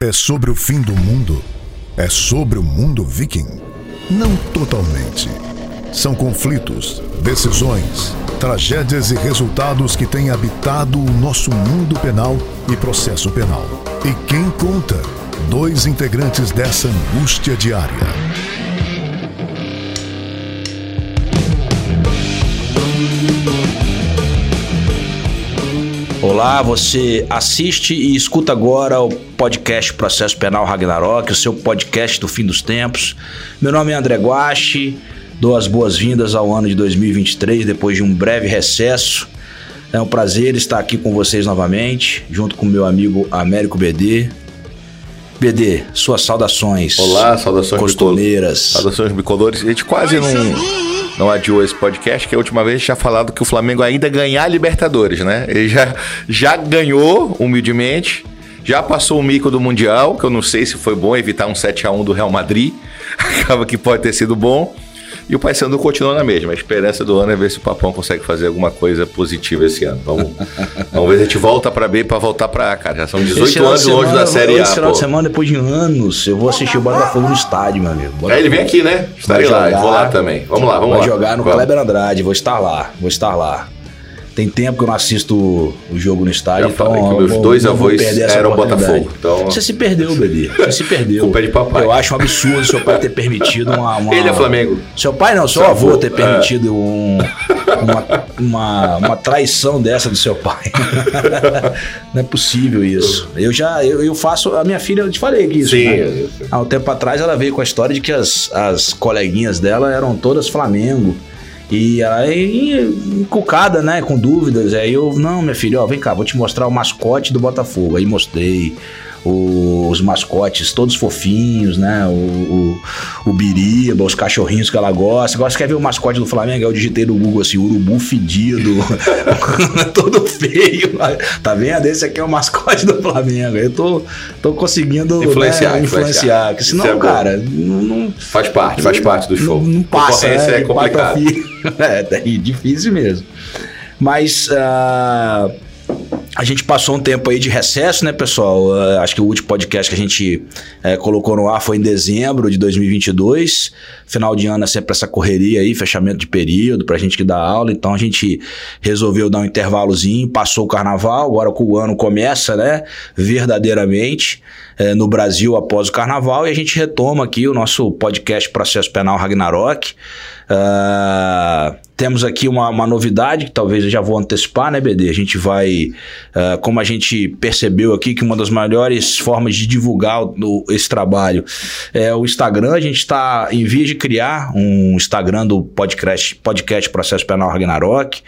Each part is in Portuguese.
É sobre o fim do mundo? É sobre o mundo viking? Não totalmente. São conflitos, decisões, tragédias e resultados que têm habitado o nosso mundo penal e processo penal. E quem conta? Dois integrantes dessa angústia diária. Olá, você assiste e escuta agora o podcast Processo Penal Ragnarok, o seu podcast do fim dos tempos. Meu nome é André Guache, dou as boas-vindas ao ano de 2023 depois de um breve recesso. É um prazer estar aqui com vocês novamente, junto com meu amigo Américo BD. BD, suas saudações. Olá, saudações costumeiras. Saudações bicolores. A gente quase não não adiou esse podcast, que a última vez tinha falado que o Flamengo ainda ganhar a Libertadores, né? Ele já, já ganhou, humildemente, já passou o mico do Mundial, que eu não sei se foi bom evitar um 7 a 1 do Real Madrid. Acaba que pode ter sido bom. E o Paysandu continua na mesma. A esperança do ano é ver se o Papão consegue fazer alguma coisa positiva esse ano. Vamos, vamos ver se a gente volta para B para voltar para A, cara. Já são 18 anos semana, longe da Série A. Esse final de semana, depois de anos, eu vou assistir o Botafogo no estádio, meu amigo. Botafogo. É, ele vem aqui, né? Estarei lá, eu vou lá também. Vamos lá, vamos vai lá. Jogar no vamos. Kleber Andrade, vou estar lá, vou estar lá. Tem tempo que eu não assisto o jogo no estádio. Já falei então, que meus vou, dois avós eram Botafogo. Então... Você se perdeu, bebê. Você se perdeu. Culpa de papai. Eu acho um absurdo seu pai ter permitido uma. uma... Ele é Flamengo. Seu pai não, seu, seu avô, avô ter permitido é. um, uma, uma, uma, traição dessa do seu pai. não é possível isso. Eu já eu, eu, faço. A minha filha, eu te falei que isso. Sim. Né? Há um tempo atrás ela veio com a história de que as, as coleguinhas dela eram todas Flamengo. E ia encucada, né? Com dúvidas. Aí eu, não, minha filha, ó, vem cá, vou te mostrar o mascote do Botafogo. Aí mostrei os mascotes todos fofinhos, né? O, o, o Biriba, os cachorrinhos que ela gosta. Agora você quer ver o mascote do Flamengo? Eu digitei no Google assim, urubu fedido, todo feio. Tá vendo? Esse aqui é o mascote do Flamengo. Eu tô, tô conseguindo influenciar, né, influenciar. Porque senão, é cara, não, não, Faz parte, faz parte do show. Não, não passa, né? é complicado. É, é difícil mesmo. Mas... Uh, a gente passou um tempo aí de recesso, né, pessoal? Uh, acho que o último podcast que a gente uh, colocou no ar foi em dezembro de 2022. Final de ano é sempre essa correria aí, fechamento de período pra gente que dá aula. Então a gente resolveu dar um intervalozinho, passou o carnaval, agora que o ano começa, né, verdadeiramente uh, no Brasil após o carnaval. E a gente retoma aqui o nosso podcast Processo Penal Ragnarok. Uh, temos aqui uma, uma, novidade que talvez eu já vou antecipar, né, BD? A gente vai, uh, como a gente percebeu aqui, que uma das melhores formas de divulgar o, esse trabalho é o Instagram. A gente está em vias de criar um Instagram do podcast, podcast Processo Penal Ragnarok.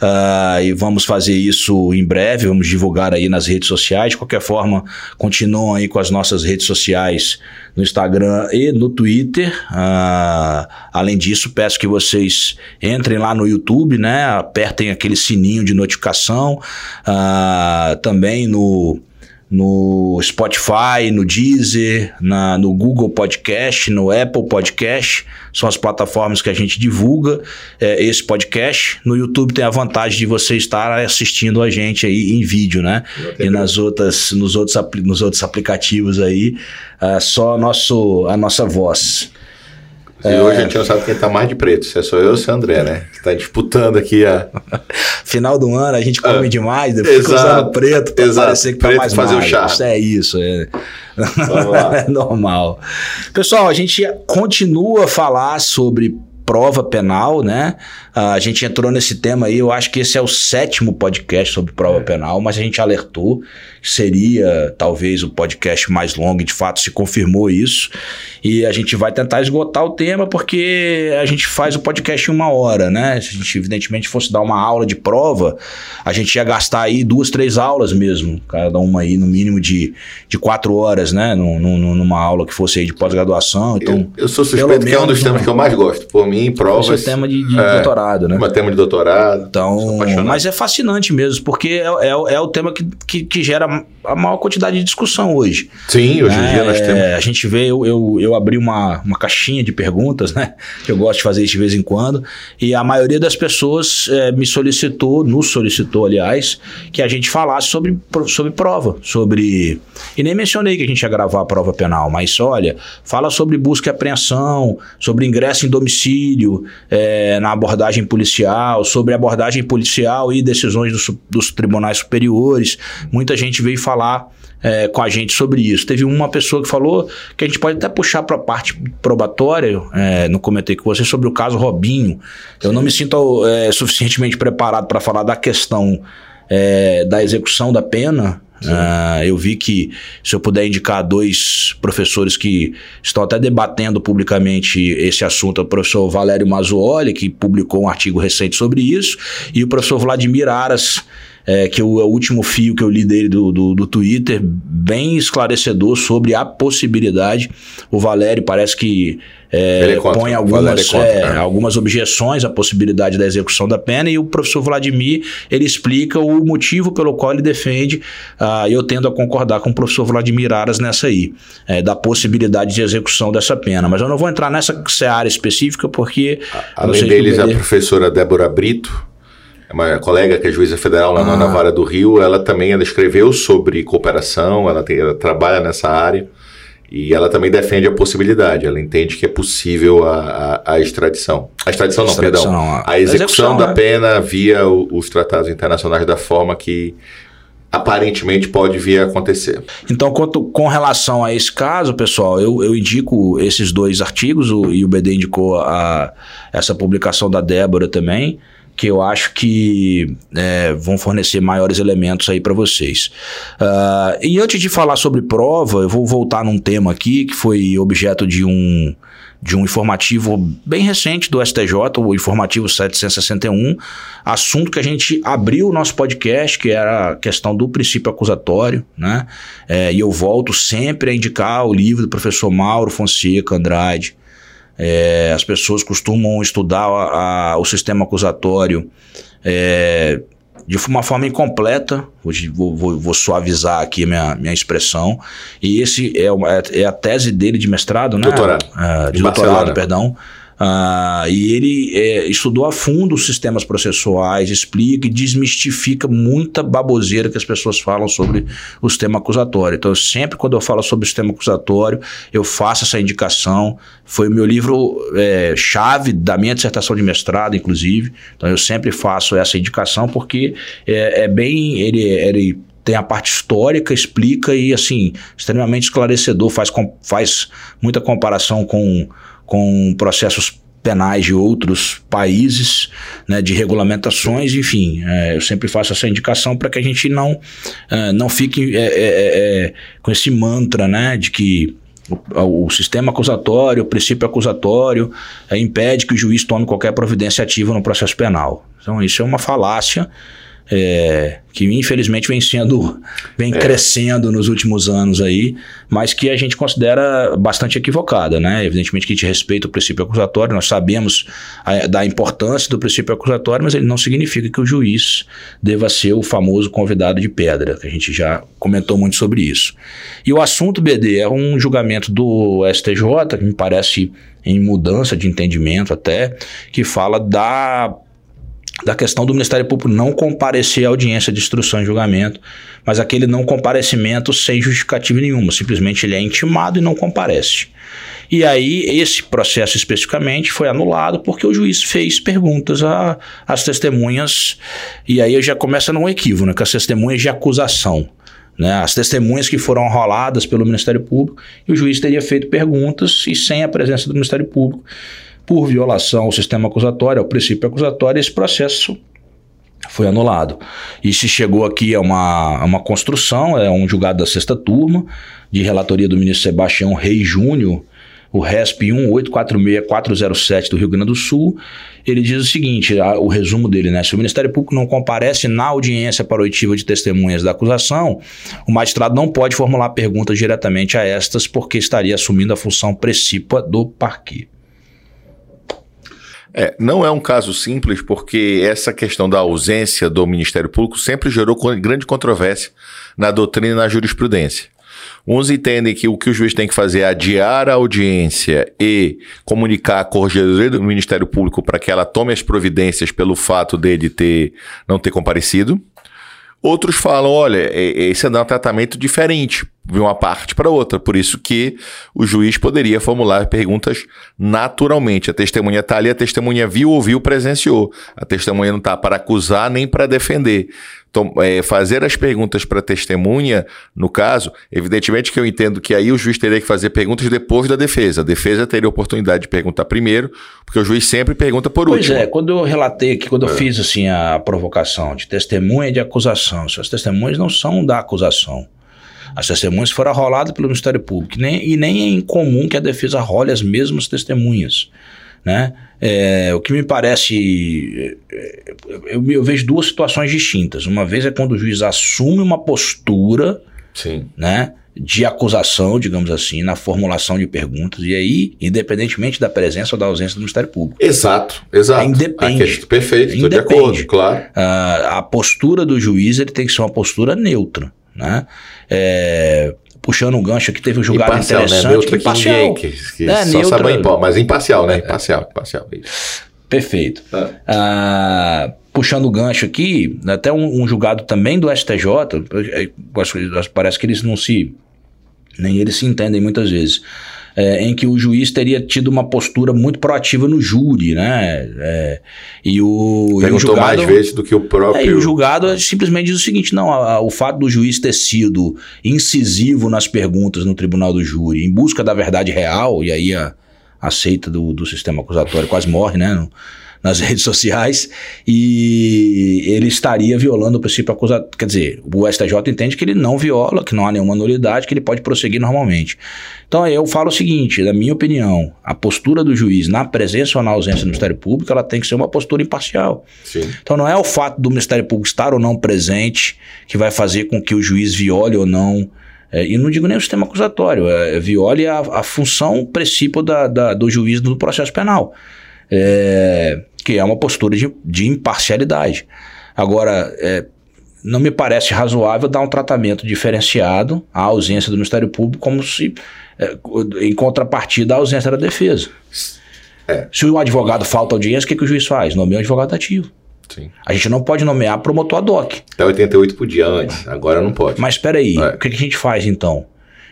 Uh, e vamos fazer isso em breve, vamos divulgar aí nas redes sociais. De qualquer forma, continuam aí com as nossas redes sociais no Instagram e no Twitter. Uh, além disso, peço que vocês entrem lá no YouTube, né? Apertem aquele sininho de notificação. Uh, também no no Spotify, no Deezer, na, no Google Podcast, no Apple Podcast. São as plataformas que a gente divulga é, esse podcast. No YouTube tem a vantagem de você estar assistindo a gente aí em vídeo, né? E nas outras, nos, outros, nos outros aplicativos aí, é, só nosso, a nossa voz. E é... hoje a gente não sabe quem tá mais de preto, se é só eu ou se é o André, né? Que tá disputando aqui a. Final do ano a gente come ah, demais, depois exato, usando preto pra exato, parecer que tá preto mais fazer magro. o chá. Isso é isso, é. é normal. Pessoal, a gente continua a falar sobre prova penal, né? A gente entrou nesse tema aí, eu acho que esse é o sétimo podcast sobre prova é. penal, mas a gente alertou que seria talvez o podcast mais longo, e de fato se confirmou isso. E a gente vai tentar esgotar o tema porque a gente faz o podcast em uma hora, né? Se a gente, evidentemente, fosse dar uma aula de prova, a gente ia gastar aí duas, três aulas mesmo, cada uma aí no mínimo de, de quatro horas, né? Num, num, numa aula que fosse aí de pós-graduação. Então, eu, eu sou suspeito que é um dos temas que eu mais gosto. Por mim, provas. Esse é o tema de, de é, doutorado. Doutorado, né? Uma tema de doutorado. Então, mas é fascinante mesmo, porque é, é, é o tema que, que, que, gera a maior quantidade de discussão hoje. Sim, hoje em é, dia nós temos. A gente vê, eu, eu, eu abri uma, uma caixinha de perguntas, né? Que eu gosto de fazer isso de vez em quando, e a maioria das pessoas é, me solicitou, nos solicitou, aliás, que a gente falasse sobre, sobre prova, sobre. E nem mencionei que a gente ia gravar a prova penal, mas olha, fala sobre busca e apreensão, sobre ingresso em domicílio, é, na abordagem policial, sobre abordagem policial e decisões do, dos tribunais superiores. Muita gente veio falar é, com a gente sobre isso. Teve uma pessoa que falou que a gente pode até puxar para a parte probatória, é, não comentei com você, sobre o caso Robinho. Eu não me sinto é, suficientemente preparado para falar da questão é, da execução da pena. Uh, eu vi que se eu puder indicar dois professores que estão até debatendo publicamente esse assunto, é o professor Valério Mazzuoli, que publicou um artigo recente sobre isso, e o professor Vladimir Aras, é, que o, é o último fio que eu li dele do, do, do, Twitter, bem esclarecedor sobre a possibilidade. O Valério parece que é, põe algumas, contra, é, né? algumas objeções à possibilidade da execução da pena e o professor Vladimir ele explica o motivo pelo qual ele defende uh, eu tendo a concordar com o professor Vladimir Aras nessa aí, é, da possibilidade de execução dessa pena. Mas eu não vou entrar nessa seara específica porque... Além deles, a professora Débora Brito, é uma colega que é juíza federal lá ah. na Vara do Rio, ela também ela escreveu sobre cooperação, ela, tem, ela trabalha nessa área e ela também defende a possibilidade, ela entende que é possível a, a, a extradição. A extradição não, extradição, perdão. A, a execução, execução da né? pena via o, os tratados internacionais da forma que aparentemente pode vir a acontecer. Então, quanto, com relação a esse caso, pessoal, eu, eu indico esses dois artigos, o, e o BD indicou a, essa publicação da Débora também que eu acho que é, vão fornecer maiores elementos aí para vocês. Uh, e antes de falar sobre prova, eu vou voltar num tema aqui que foi objeto de um de um informativo bem recente do STJ, o informativo 761, assunto que a gente abriu o nosso podcast, que era a questão do princípio acusatório, né? É, e eu volto sempre a indicar o livro do professor Mauro Fonseca Andrade, é, as pessoas costumam estudar a, a, o sistema acusatório é, de uma forma incompleta, vou, vou, vou, suavizar aqui a minha, minha expressão, e esse é, é, é a tese dele de mestrado, né? Doutorado. É, de doutorado, perdão. Uh, e ele é, estudou a fundo os sistemas processuais, explica e desmistifica muita baboseira que as pessoas falam sobre o sistema acusatório. Então, sempre quando eu falo sobre o sistema acusatório, eu faço essa indicação. Foi o meu livro é, chave da minha dissertação de mestrado, inclusive. Então, eu sempre faço essa indicação porque é, é bem. Ele, ele tem a parte histórica, explica e, assim, extremamente esclarecedor, faz, faz muita comparação com com processos penais de outros países, né, de regulamentações, enfim, é, eu sempre faço essa indicação para que a gente não, é, não fique é, é, é, é com esse mantra né, de que o, o, sistema acusatório, o princípio acusatório, impede que o juiz tome qualquer providência ativa no processo penal. Então, isso é uma falácia é, que infelizmente vem sendo, vem é. crescendo nos últimos anos aí, mas que a gente considera bastante equivocada, né? Evidentemente que a gente respeita o princípio acusatório, nós sabemos a, da importância do princípio acusatório, mas ele não significa que o juiz deva ser o famoso convidado de pedra, que a gente já comentou muito sobre isso. E o assunto, BD, é um julgamento do STJ, que me parece em mudança de entendimento até, que fala da da questão do Ministério Público não comparecer à audiência de instrução e julgamento, mas aquele não comparecimento sem justificativa nenhuma, simplesmente ele é intimado e não comparece. E aí, esse processo especificamente foi anulado porque o juiz fez perguntas às testemunhas, e aí já começa num equívoco, né, com as testemunhas de acusação. Né, as testemunhas que foram roladas pelo Ministério Público, e o juiz teria feito perguntas e sem a presença do Ministério Público por violação ao sistema acusatório, ao princípio acusatório, esse processo foi anulado. E se chegou aqui a uma, a uma construção, é um julgado da sexta turma, de relatoria do ministro Sebastião Rei Júnior, o RESP 1846407 do Rio Grande do Sul, ele diz o seguinte, a, o resumo dele, né? Se o Ministério Público não comparece na audiência para oitiva de testemunhas da acusação, o magistrado não pode formular perguntas diretamente a estas porque estaria assumindo a função precípua do parquê. É, não é um caso simples, porque essa questão da ausência do Ministério Público sempre gerou grande controvérsia na doutrina e na jurisprudência. Uns entendem que o que o juiz tem que fazer é adiar a audiência e comunicar a corregedoria do Ministério Público para que ela tome as providências pelo fato dele ter, não ter comparecido. Outros falam, olha, esse é um tratamento diferente de uma parte para outra, por isso que o juiz poderia formular perguntas naturalmente. A testemunha está ali, a testemunha viu, ouviu, presenciou. A testemunha não está para acusar nem para defender. Então, é, fazer as perguntas para a testemunha, no caso, evidentemente que eu entendo que aí o juiz teria que fazer perguntas depois da defesa. A defesa teria oportunidade de perguntar primeiro, porque o juiz sempre pergunta por pois último. Pois é, quando eu relatei aqui, quando é. eu fiz assim a provocação de testemunha e de acusação, as testemunhas não são da acusação. As testemunhas foram arroladas pelo Ministério Público nem, e nem é incomum que a defesa role as mesmas testemunhas. Né? É, o que me parece. É, eu, eu, vejo duas situações distintas. Uma vez é quando o juiz assume uma postura Sim. Né, de acusação, digamos assim, na formulação de perguntas, e aí, independentemente da presença ou da ausência do Ministério Público. Exato, exato. Independe. Questão, perfeito, estou de acordo, claro. a postura do juiz ele tem que ser uma postura neutra. Né? É, puxando um gancho aqui, teve um julgado imparcial, né? interessante. Né? Imparcial. Que, que é, só neutra, sabe mas imparcial, né? Imparcial, imparcial. Perfeito. Ah. Ah, puxando o gancho aqui, até um, um, julgado também do STJ, é, parece que eles não se. Nem eles se entendem muitas vezes é, em que o juiz teria tido uma postura muito proativa no júri, né? É, e o, Perguntou e o julgado, mais vezes do que o próprio. É, e o julgado simplesmente diz o seguinte: não, a, a, o fato do juiz ter sido incisivo nas perguntas no tribunal do júri, em busca da verdade real, e aí a, a seita do, do sistema acusatório quase morre, né? No, nas redes sociais e ele estaria violando o princípio acusatório. Quer dizer, o STJ entende que ele não viola, que não há nenhuma nulidade, que ele pode prosseguir normalmente. Então eu falo o seguinte, na minha opinião, a postura do juiz na presença ou na ausência do Ministério Público, ela tem que ser uma postura imparcial. Sim. Então não é o fato do Ministério Público estar ou não presente que vai fazer com que o juiz viole ou não é, e não digo nem o sistema acusatório, é, viole a, a função, o princípio da, da, do juiz do processo penal é, que é uma postura de, de imparcialidade. Agora, é, não me parece razoável dar um tratamento diferenciado à ausência do Ministério Público, como se, é, em contrapartida, à ausência da defesa. É. Se o advogado falta audiência, o que, que o juiz faz? Nomeia um advogado ativo. Sim. A gente não pode nomear promotor ad hoc. Até 88 podia antes, agora não pode. Mas espera aí, é. o que, que, a gente faz então?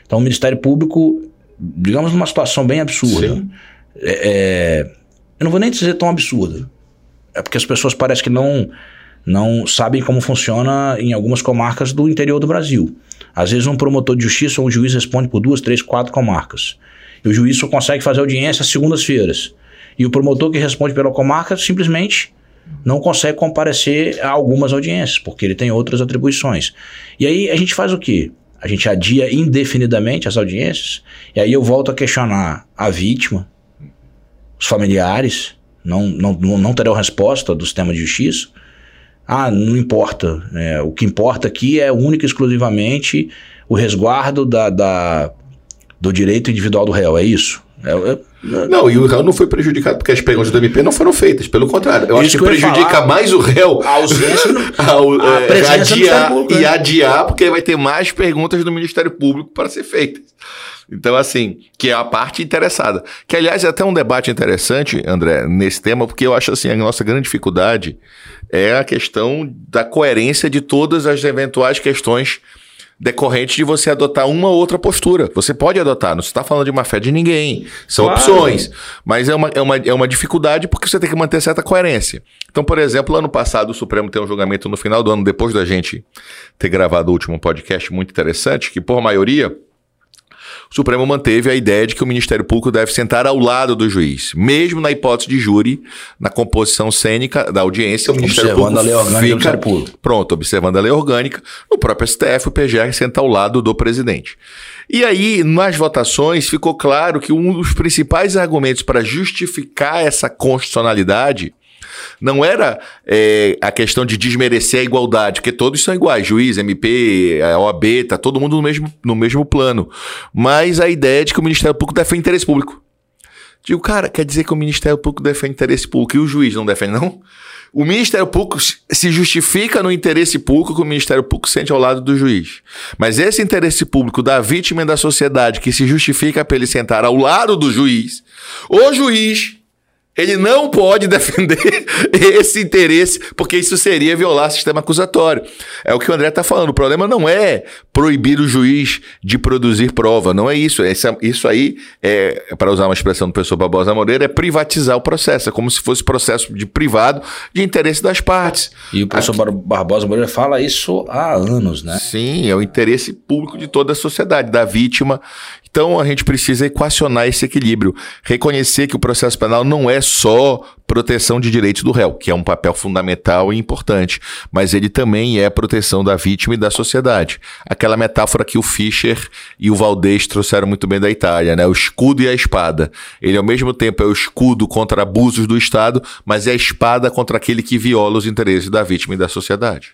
Então o Ministério Público, digamos numa situação bem absurda, é, é eu não vou nem dizer tão absurda. É porque as pessoas parecem que não, não sabem como funciona em algumas comarcas do interior do Brasil. Às vezes um promotor de justiça ou um juiz responde por duas, três, quatro comarcas. E o juiz só consegue fazer audiência às segundas-feiras. E o promotor que responde pela comarca simplesmente não consegue comparecer a algumas audiências, porque ele tem outras atribuições. E aí a gente faz o quê? A gente adia indefinidamente as audiências, e aí eu volto a questionar a vítima, os familiares não, não, não terão resposta do sistema de justiça. Ah, não importa. É, o que importa aqui é única e exclusivamente o resguardo da, da, do direito individual do réu, é isso? É, é, não, e o réu não foi prejudicado porque as perguntas do MP não foram feitas. Pelo contrário, eu acho que, que prejudica falar, mais o réu a ausência no, a, a é, adiar, Público, né? e adiar, porque vai ter mais perguntas do Ministério Público para ser feitas. Então, assim, que é a parte interessada. Que, aliás, é até um debate interessante, André, nesse tema, porque eu acho assim, a nossa grande dificuldade é a questão da coerência de todas as eventuais questões decorrentes de você adotar uma ou outra postura. Você pode adotar, não está falando de má fé de ninguém. São claro. opções. Mas é uma, é, uma, é uma dificuldade porque você tem que manter certa coerência. Então, por exemplo, ano passado o Supremo tem um julgamento no final do ano, depois da gente ter gravado o último podcast muito interessante, que por maioria o Supremo manteve a ideia de que o Ministério Público deve sentar ao lado do juiz. Mesmo na hipótese de júri, na composição cênica da audiência, o Ministério observando Público a lei orgânica fica, do Público. Pronto, observando a lei orgânica. No próprio STF, o PGR senta ao lado do presidente. E aí, nas votações, ficou claro que um dos principais argumentos para justificar essa constitucionalidade não era é, a questão de desmerecer a igualdade, porque todos são iguais, juiz, MP, OAB, tá todo mundo no mesmo, no mesmo plano. Mas a ideia de que o Ministério Público defende interesse público. Digo, cara, quer dizer que o Ministério Público defende interesse público e o juiz não defende, não? O Ministério Público se justifica no interesse público que o Ministério Público sente ao lado do juiz. Mas esse interesse público da vítima e da sociedade que se justifica para ele sentar ao lado do juiz, o juiz ele não pode defender esse interesse, porque isso seria violar o sistema acusatório. É o que o André está falando. O problema não é proibir o juiz de produzir prova, não é isso. isso aí, é, para usar uma expressão do professor Barbosa Moreira, é privatizar o processo. É como se fosse processo de privado de interesse das partes. E o professor Aqui, Barbosa Moreira fala isso há anos, né? Sim, é o interesse público de toda a sociedade, da vítima então a gente precisa equacionar esse equilíbrio, reconhecer que o processo penal não é só proteção de direitos do réu, que é um papel fundamental e importante, mas ele também é proteção da vítima e da sociedade. Aquela metáfora que o Fischer e o Valdez trouxeram muito bem da Itália, né? O escudo e a espada. Ele ao mesmo tempo é o escudo contra abusos do Estado, mas é a espada contra aquele que viola os interesses da vítima e da sociedade.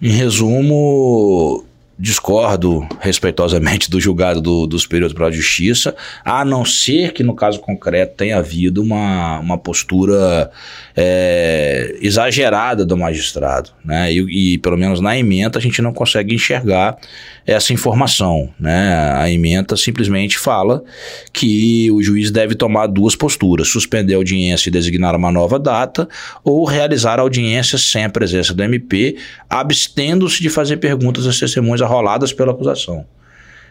Em resumo, discordo respeitosamente do julgado do, do Superior Tribunal de Justiça, a não ser que no caso concreto tenha havido uma, uma postura é, exagerada do magistrado. Né? E, e, pelo menos na emenda, a gente não consegue enxergar essa informação. Né? A emenda simplesmente fala que o juiz deve tomar duas posturas: suspender a audiência e designar uma nova data, ou realizar a audiência sem a presença do MP, abstendo-se de fazer perguntas às testemunhas arroladas pela acusação.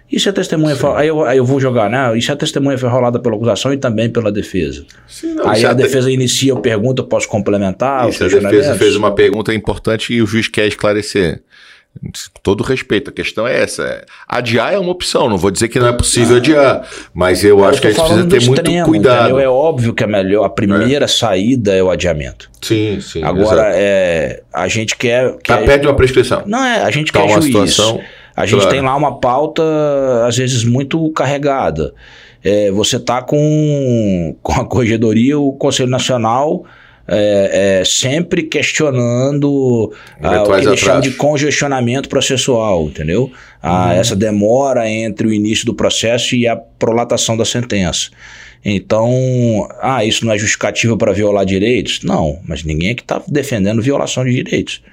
E se a testemunha for, aí, eu, aí eu vou jogar, né? E se a testemunha foi rolada pela acusação e também pela defesa? Sim, não, aí a, a defesa inicia a pergunta, eu posso complementar? E se a defesa fez uma pergunta importante e o juiz quer esclarecer. Todo respeito, a questão é essa. É, adiar é uma opção, não vou dizer que não é possível adiar, mas eu, eu acho que a gente precisa ter muito extremo, cuidado. Entendeu? É óbvio que é melhor, a primeira é. saída é o adiamento. Sim, sim. Agora, é, a gente quer. quer tá perto uma prescrição. Não é, a gente tá quer uma juiz. situação. A gente claro. tem lá uma pauta, às vezes, muito carregada. É, você está com, com a corregedoria, o Conselho Nacional é, é, sempre questionando ah, o que eles chamam de congestionamento processual, entendeu? Ah, uhum. Essa demora entre o início do processo e a prolatação da sentença. Então, ah, isso não é justificativa para violar direitos? Não, mas ninguém aqui está defendendo violação de direitos.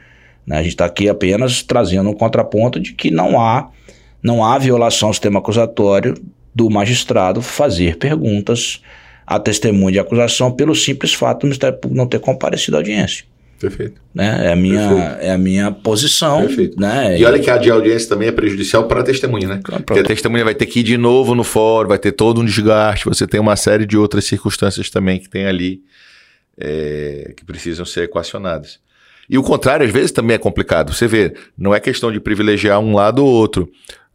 Né? A gente está aqui apenas trazendo um contraponto de que não há, não há violação do sistema acusatório do magistrado fazer perguntas à testemunha de acusação pelo simples fato do Ministério Público não ter comparecido à audiência. Perfeito. Né? É, a minha, é a minha posição. Perfeito. Né? E olha que a de audiência também é prejudicial para a testemunha, né? Porque a testemunha vai ter que ir de novo no fórum, vai ter todo um desgaste, você tem uma série de outras circunstâncias também que tem ali é, que precisam ser equacionadas. E o contrário, às vezes, também é complicado. Você vê, não é questão de privilegiar um lado ou outro.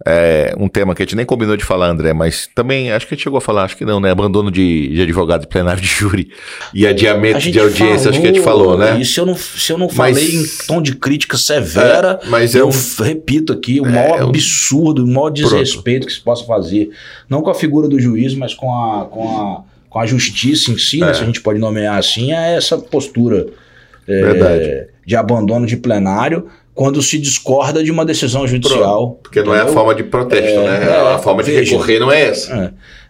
É um tema que a gente nem combinou de falar, André, mas também acho que a gente chegou a falar, acho que não, né? Abandono de, de advogado plenário de júri e adiamento de audiência, falou, acho que a gente falou, né? E se eu não, se eu não mas, falei em tom de crítica severa, é, mas eu, eu repito aqui, o é, maior absurdo, o maior desrespeito pronto. que se possa fazer, não com a figura do juiz, mas com a, com a, com a justiça em si, né, é. se a gente pode nomear assim, é essa postura. É, de abandono de plenário quando se discorda de uma decisão judicial. Pronto, porque não é a forma de protesto, é, né? É, a forma de veja, recorrer não é essa.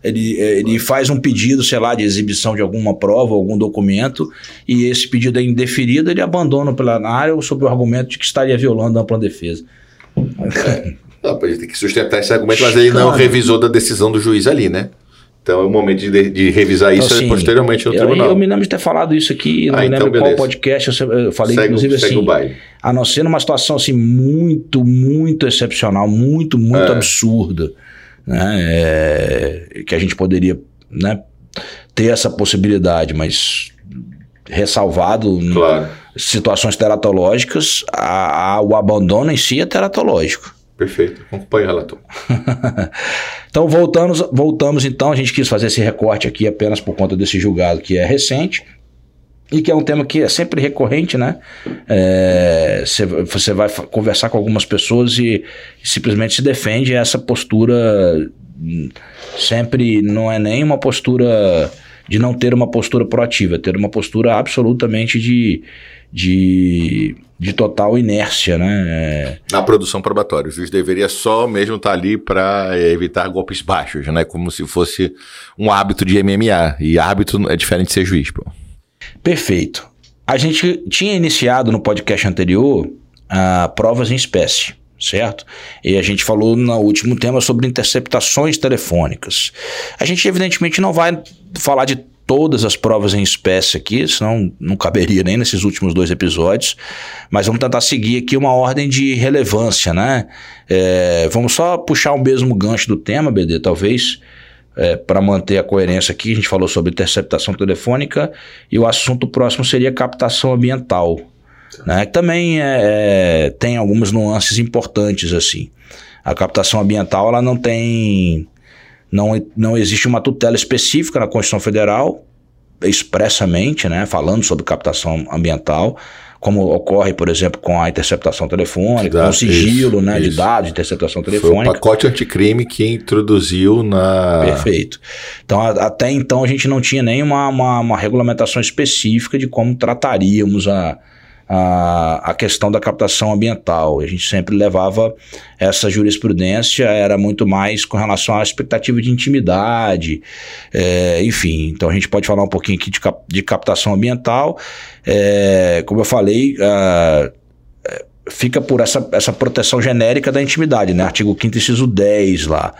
É. Ele, é, ele faz um pedido, sei lá, de exibição de alguma prova, algum documento, e esse pedido é indeferido, ele abandona o plenário sob o argumento de que estaria violando a ampla defesa. Não, tem que sustentar esse argumento, mas ele não revisou da decisão do juiz ali, né? Então é o momento de, de revisar então, isso assim, posteriormente no eu, tribunal. Eu me lembro de ter falado isso aqui, não ah, me então lembro qual podcast, eu falei segue, inclusive segue assim, a não ser numa situação assim muito, muito excepcional, muito, muito é. absurda, né, é, que a gente poderia né, ter essa possibilidade, mas ressalvado claro. situações teratológicas, a, a, o abandono em si é teratológico. Perfeito, acompanha o relator. então voltamos, voltamos então, a gente quis fazer esse recorte aqui apenas por conta desse julgado que é recente e que é um tema que é sempre recorrente, né? É, você vai conversar com algumas pessoas e, simplesmente se defende essa postura hum, sempre não é nem uma postura de não ter uma postura proativa, ter uma postura absolutamente de, de, de total inércia, né? É... Na produção probatória, o juiz deveria só mesmo estar tá ali para evitar golpes baixos, né? Como se fosse um hábito de MMA. E hábito é diferente de ser juiz, pô. Perfeito. A gente tinha iniciado no podcast anterior uh, provas em espécie certo? E a gente falou no último tema sobre interceptações telefônicas. A gente, evidentemente, não vai falar de todas as provas em espécie aqui, senão não caberia nem nesses últimos dois episódios, mas vamos tentar seguir aqui uma ordem de relevância, né? É, vamos só puxar o mesmo gancho do tema, BD, talvez. É, para manter a coerência aqui, a gente falou sobre interceptação telefônica e o assunto próximo seria captação ambiental né? Que também é, é, tem algumas nuances importantes assim. A captação ambiental ela não tem não, não existe uma tutela específica na Constituição Federal expressamente, né, falando sobre captação ambiental, como ocorre, por exemplo, com a interceptação telefônica, com o sigilo isso, né, isso. de dados de interceptação telefônica. Foi o pacote anticrime que introduziu na. Perfeito. Então, a, até então, a gente não tinha nem uma, uma, uma regulamentação específica de como trataríamos a, a, a questão da captação ambiental. A gente sempre levava essa jurisprudência, era muito mais com relação à expectativa de intimidade, é, enfim. Então a gente pode falar um pouquinho aqui de, cap, de captação ambiental. É, como eu falei, uh, fica por essa, essa proteção genérica da intimidade, né? Artigo 5 inciso 10 lá.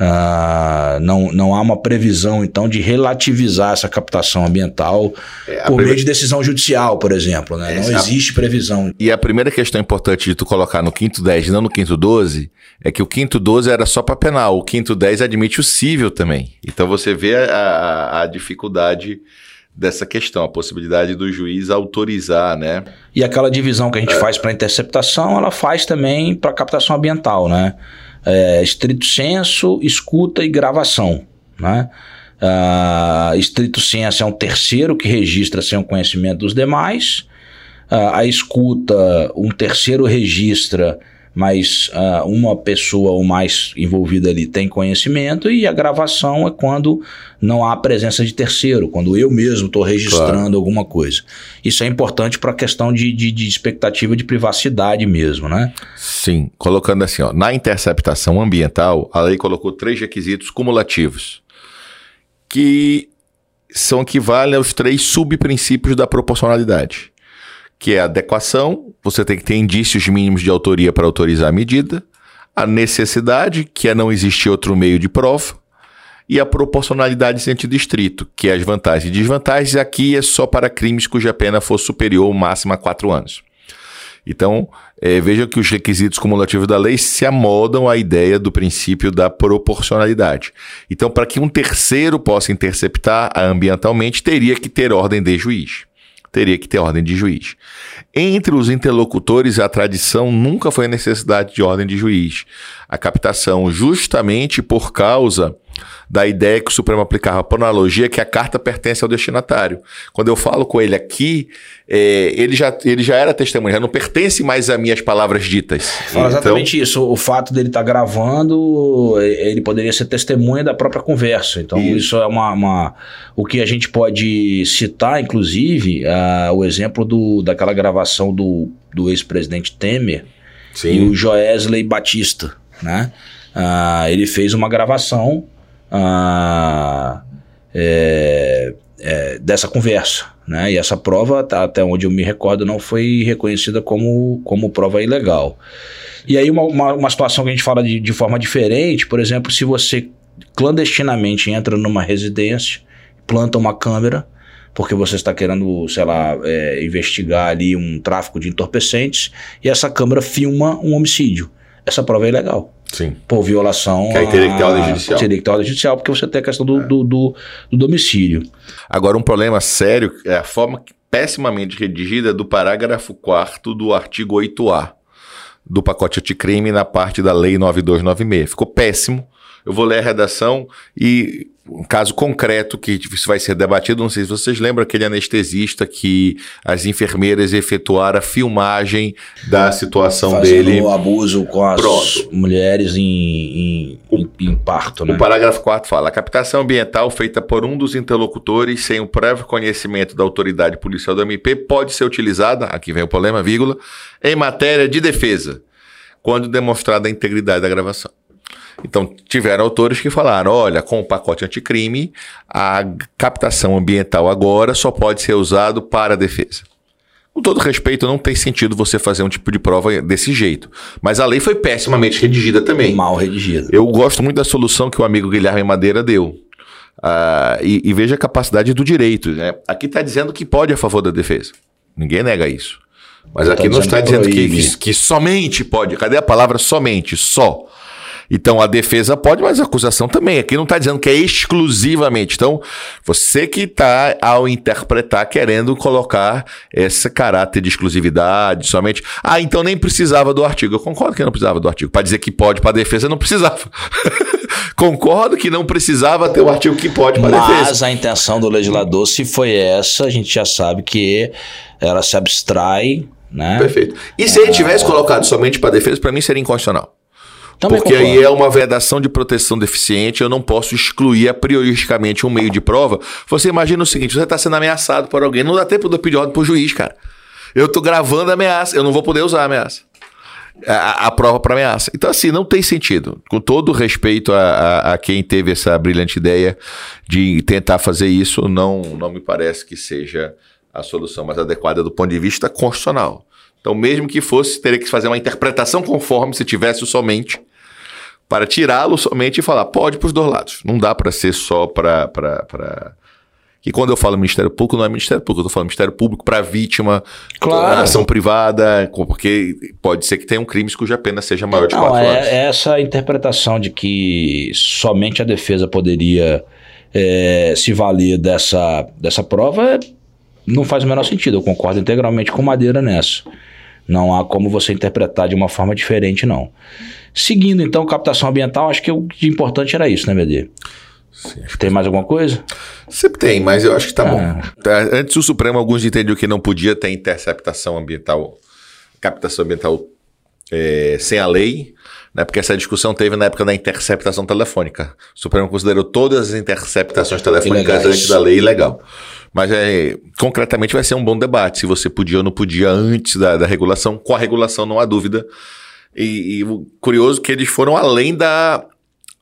Uh, não, não há uma previsão, então, de relativizar essa captação ambiental é, por meio de decisão judicial, por exemplo. Né? não existe previsão. E a primeira questão importante de tu colocar no quinto 10 e não no quinto 12 é que o quinto 12 era só para penal, o quinto 10 admite o cível também. Então você vê a, a, a dificuldade dessa questão, a possibilidade do juiz autorizar, né? E aquela divisão que a gente é. faz para interceptação, ela faz também para captação ambiental, né? É, estrito senso, escuta e gravação. Né? Uh, estrito senso é um terceiro que registra sem o conhecimento dos demais. Uh, a escuta, um terceiro registra mas uh, uma pessoa ou mais envolvida ali tem conhecimento e a gravação é quando não há presença de terceiro, quando eu mesmo estou registrando claro. alguma coisa. Isso é importante para a questão de, de, de, expectativa de privacidade mesmo, né? Sim, colocando assim, ó, na interceptação ambiental, a lei colocou três requisitos cumulativos que são equivalem aos três subprincípios da proporcionalidade que é a adequação, você tem que ter indícios mínimos de autoria para autorizar a medida, a necessidade, que é não existir outro meio de prova, e a proporcionalidade em sentido estrito, que é as vantagens e desvantagens, aqui é só para crimes cuja pena for superior ou máxima a quatro anos. Então, é, vejam que os requisitos cumulativos da lei se amodam à ideia do princípio da proporcionalidade. Então, para que um terceiro possa interceptar ambientalmente, teria que ter ordem de juiz teria que ter ordem de juiz. Entre os interlocutores, a tradição nunca foi a necessidade de ordem de juiz. A captação, justamente por causa da ideia que o Supremo aplicava por analogia que a carta pertence ao destinatário. Quando eu falo com ele aqui, é, ele, já, ele já era testemunha, já não pertence mais a mim as palavras ditas. Fala então, exatamente isso. O fato dele estar tá gravando, ele poderia ser testemunha da própria conversa. Então, isso, isso é uma, uma, O que a gente pode citar, inclusive, uh, o exemplo do, daquela gravação do, do ex-presidente Temer Sim. e o Joesley Batista, né? Uh, ele fez uma gravação é, é, dessa conversa. Né? E essa prova, tá, até onde eu me recordo, não foi reconhecida como, como prova ilegal. E aí, uma, uma, uma situação que a gente fala de, de forma diferente, por exemplo, se você clandestinamente entra numa residência, planta uma câmera, porque você está querendo, sei lá, é, investigar ali um tráfico de entorpecentes, e essa câmera filma um homicídio. Essa prova é ilegal. Sim. Por violação. Que que ter ordem judicial. Ordem judicial, porque você tem a questão do, é. do, do, do, domicílio. Agora, um problema sério é a forma pessimamente redigida do parágrafo 4 do artigo 8A do pacote anticrime na parte da Lei 9296. Ficou péssimo. Eu vou ler a redação e um caso concreto que isso vai ser debatido. Não sei se vocês lembram aquele anestesista que as enfermeiras efetuaram a filmagem da situação Fazendo dele. o abuso com as Pronto. mulheres em, em, em, parto, né? O parágrafo 4 fala: a captação ambiental feita por um dos interlocutores sem o prévio conhecimento da autoridade policial do MP pode ser utilizada, aqui vem o problema, vírgula, em matéria de defesa, quando demonstrada a integridade da gravação. Então, tiveram autores que falaram: olha, com o pacote anticrime, a captação ambiental agora só pode ser usado para a defesa. Com todo respeito, não tem sentido você fazer um tipo de prova desse jeito. Mas a lei foi pessimamente redigida também. Mal redigida. Eu gosto muito da solução que o amigo Guilherme Madeira deu. Uh, e, e, veja a capacidade do direito. Né? Aqui está dizendo que pode a favor da defesa. Ninguém nega isso. Mas aqui tá não está dizendo que, que, que, somente pode. Cadê a palavra somente? Só. Então a defesa pode, mas a acusação também. Aqui não está dizendo que é exclusivamente. Então, você que está, ao interpretar, querendo colocar esse caráter de exclusividade, somente. Ah, então nem precisava do artigo. Eu concordo que não precisava do artigo. Para dizer que pode para a defesa, não precisava. concordo que não precisava ter o artigo que pode para a defesa. Mas a intenção do legislador, se foi essa, a gente já sabe que ela se abstrai. Né? Perfeito. E se ele tivesse colocado somente para defesa, para mim seria inconstitucional. Também porque concordo. aí é uma vedação de proteção deficiente, eu não posso excluir a prioristicamente um meio de prova. Você imagina o seguinte: você está sendo ameaçado por alguém, não dá tempo de eu pedir ordem para o juiz, cara. Eu estou gravando a ameaça, eu não vou poder usar a ameaça. A, a prova para ameaça. Então, assim, não tem sentido. Com todo respeito a, a, a, quem teve essa brilhante ideia de tentar fazer isso, não, não me parece que seja a solução mais adequada do ponto de vista constitucional. Então, mesmo que fosse, teria que fazer uma interpretação conforme se tivesse somente para tirá-lo somente e falar, pode para os dois lados. Não dá para ser só para. Pra... Que quando eu falo Ministério Público, não é Ministério Público, eu estou falando Ministério Público para vítima, claro. ação privada, porque pode ser que tenham crimes cuja pena seja maior de não, quatro é, anos. Essa interpretação de que somente a defesa poderia é, se valer dessa, dessa prova não faz o menor sentido. Eu concordo integralmente com Madeira nessa. Não há como você interpretar de uma forma diferente, não. Seguindo, então, captação ambiental, acho que o importante era isso, né, BD? Sim, tem mais alguma coisa? Sempre tem, mas eu acho que tá bom. Ah. Tá, antes o Supremo, alguns entendiam que não podia ter interceptação ambiental, captação ambiental é, sem a lei, né? Porque essa discussão teve na época da interceptação telefônica. O Supremo considerou todas as interceptações telefônicas antes da lei ilegal. Mas é, concretamente vai ser um bom debate se você podia ou não podia antes da, da regulação. Com a regulação não há dúvida e, e o curioso é que eles foram além da,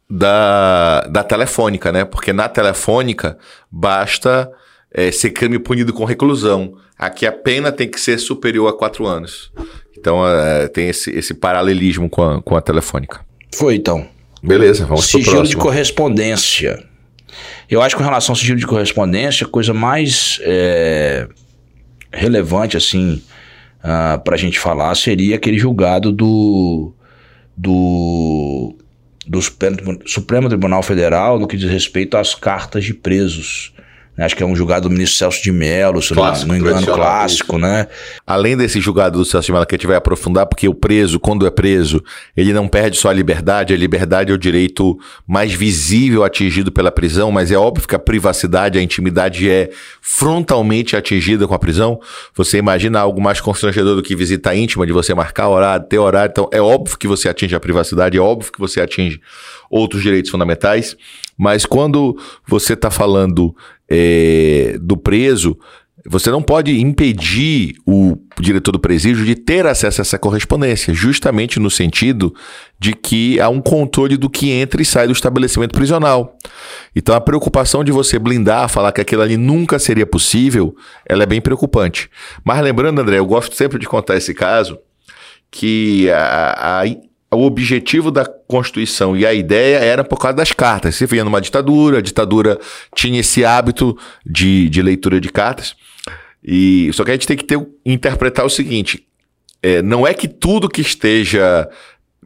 da, da telefônica, né? Porque na telefônica basta é, ser crime punido com reclusão. Aqui a pena tem que ser superior a quatro anos. Então é, tem esse, esse paralelismo com a, com a telefônica. Foi então. Beleza, vamos sigilo pro próximo. de correspondência. Eu acho que com relação ao sigilo de correspondência, a coisa mais é, relevante, assim, uh, ah, para a gente falar seria aquele julgado do, do, do Supremo Tribunal Federal no que diz respeito às cartas de presos né? Acho que é um julgado do ministro Celso de Mello, se clássico, não me engano, clássico, isso. né? Além desse julgado do Celso de Mello que a gente vai aprofundar, porque o preso, quando é preso, ele não perde só a liberdade, a liberdade é o direito mais visível atingido pela prisão, mas é óbvio que a privacidade, a intimidade é frontalmente atingida com a prisão. Você imagina algo mais constrangedor do que visita íntima, de você marcar horário, ter horário, então é óbvio que você atinge a privacidade, é óbvio que você atinge outros direitos fundamentais, mas quando você está falando é, do preso, você não pode impedir o diretor do presídio de ter acesso a essa correspondência, justamente no sentido de que há um controle do que entra e sai do estabelecimento prisional. Então a preocupação de você blindar, falar que aquilo ali nunca seria possível, ela é bem preocupante. Mas lembrando, André, eu gosto sempre de contar esse caso, que a, a o objetivo da Constituição e a ideia era por causa das cartas. Você via numa ditadura, a ditadura tinha esse hábito de, de leitura de cartas. E só que a gente tem que ter, interpretar o seguinte: é, não é que tudo que esteja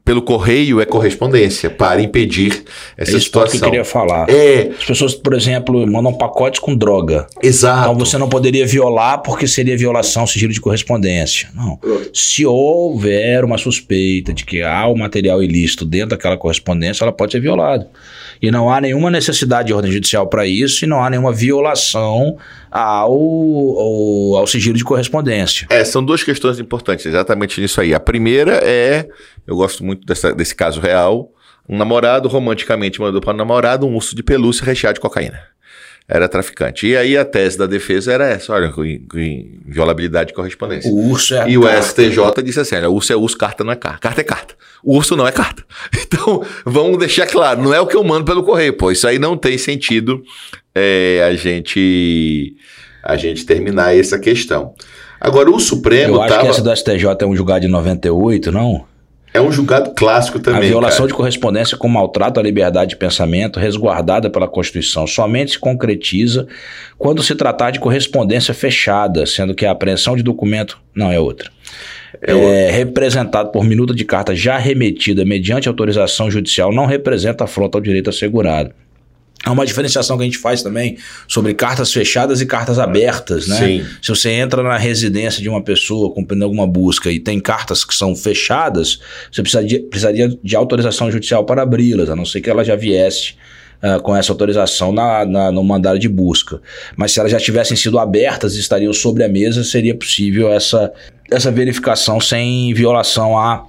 pelo correio é correspondência para impedir essa é situação. que eu queria falar. É. As pessoas, por exemplo, mandam pacotes com droga. Exato. Então você não poderia violar porque seria violação sigilo de correspondência. Não. Se houver uma suspeita de que há o um material ilícito dentro daquela correspondência, ela pode ser violada. E não há nenhuma necessidade de ordem judicial para isso e não há nenhuma violação ao, ao, ao, sigilo de correspondência. É, são duas questões importantes exatamente nisso aí. A primeira é, eu gosto muito dessa, desse caso real, Um namorado romanticamente mandou para o namorado um urso de pelúcia recheado de cocaína. Era traficante. E aí a tese da defesa era essa: olha, inviolabilidade de correspondência. O urso é E o. STJ disse assim: olha, urso é urso, carta não é carta. Carta é carta. Urso não é carta. Então, vamos deixar claro: não é o que eu mando pelo correio, pô. Isso aí não tem sentido é, a gente a gente terminar essa questão. Agora, o Supremo Eu acho tava- que essa do STJ é um julgado de 98, não? É um julgado clássico também. a violação cara. de correspondência com maltrato à liberdade de pensamento, resguardada pela Constituição, somente se concretiza quando se tratar de correspondência fechada, sendo que a apreensão de documento não é outra. É, representado por minuta de carta já remetida mediante autorização judicial não representa afronta ao direito assegurado. Há uma diferenciação que a gente faz também sobre cartas fechadas e cartas abertas, né? Sim. Se você entra na residência de uma pessoa cumprindo alguma busca e tem cartas que são fechadas, você precisaria, precisaria de autorização judicial para abri-las, a não ser que ela já viesse ah, com essa autorização na, na- no mandado de busca. Mas se elas já tivessem sido abertas e estariam sobre a mesa, seria possível essa, essa verificação sem violação a,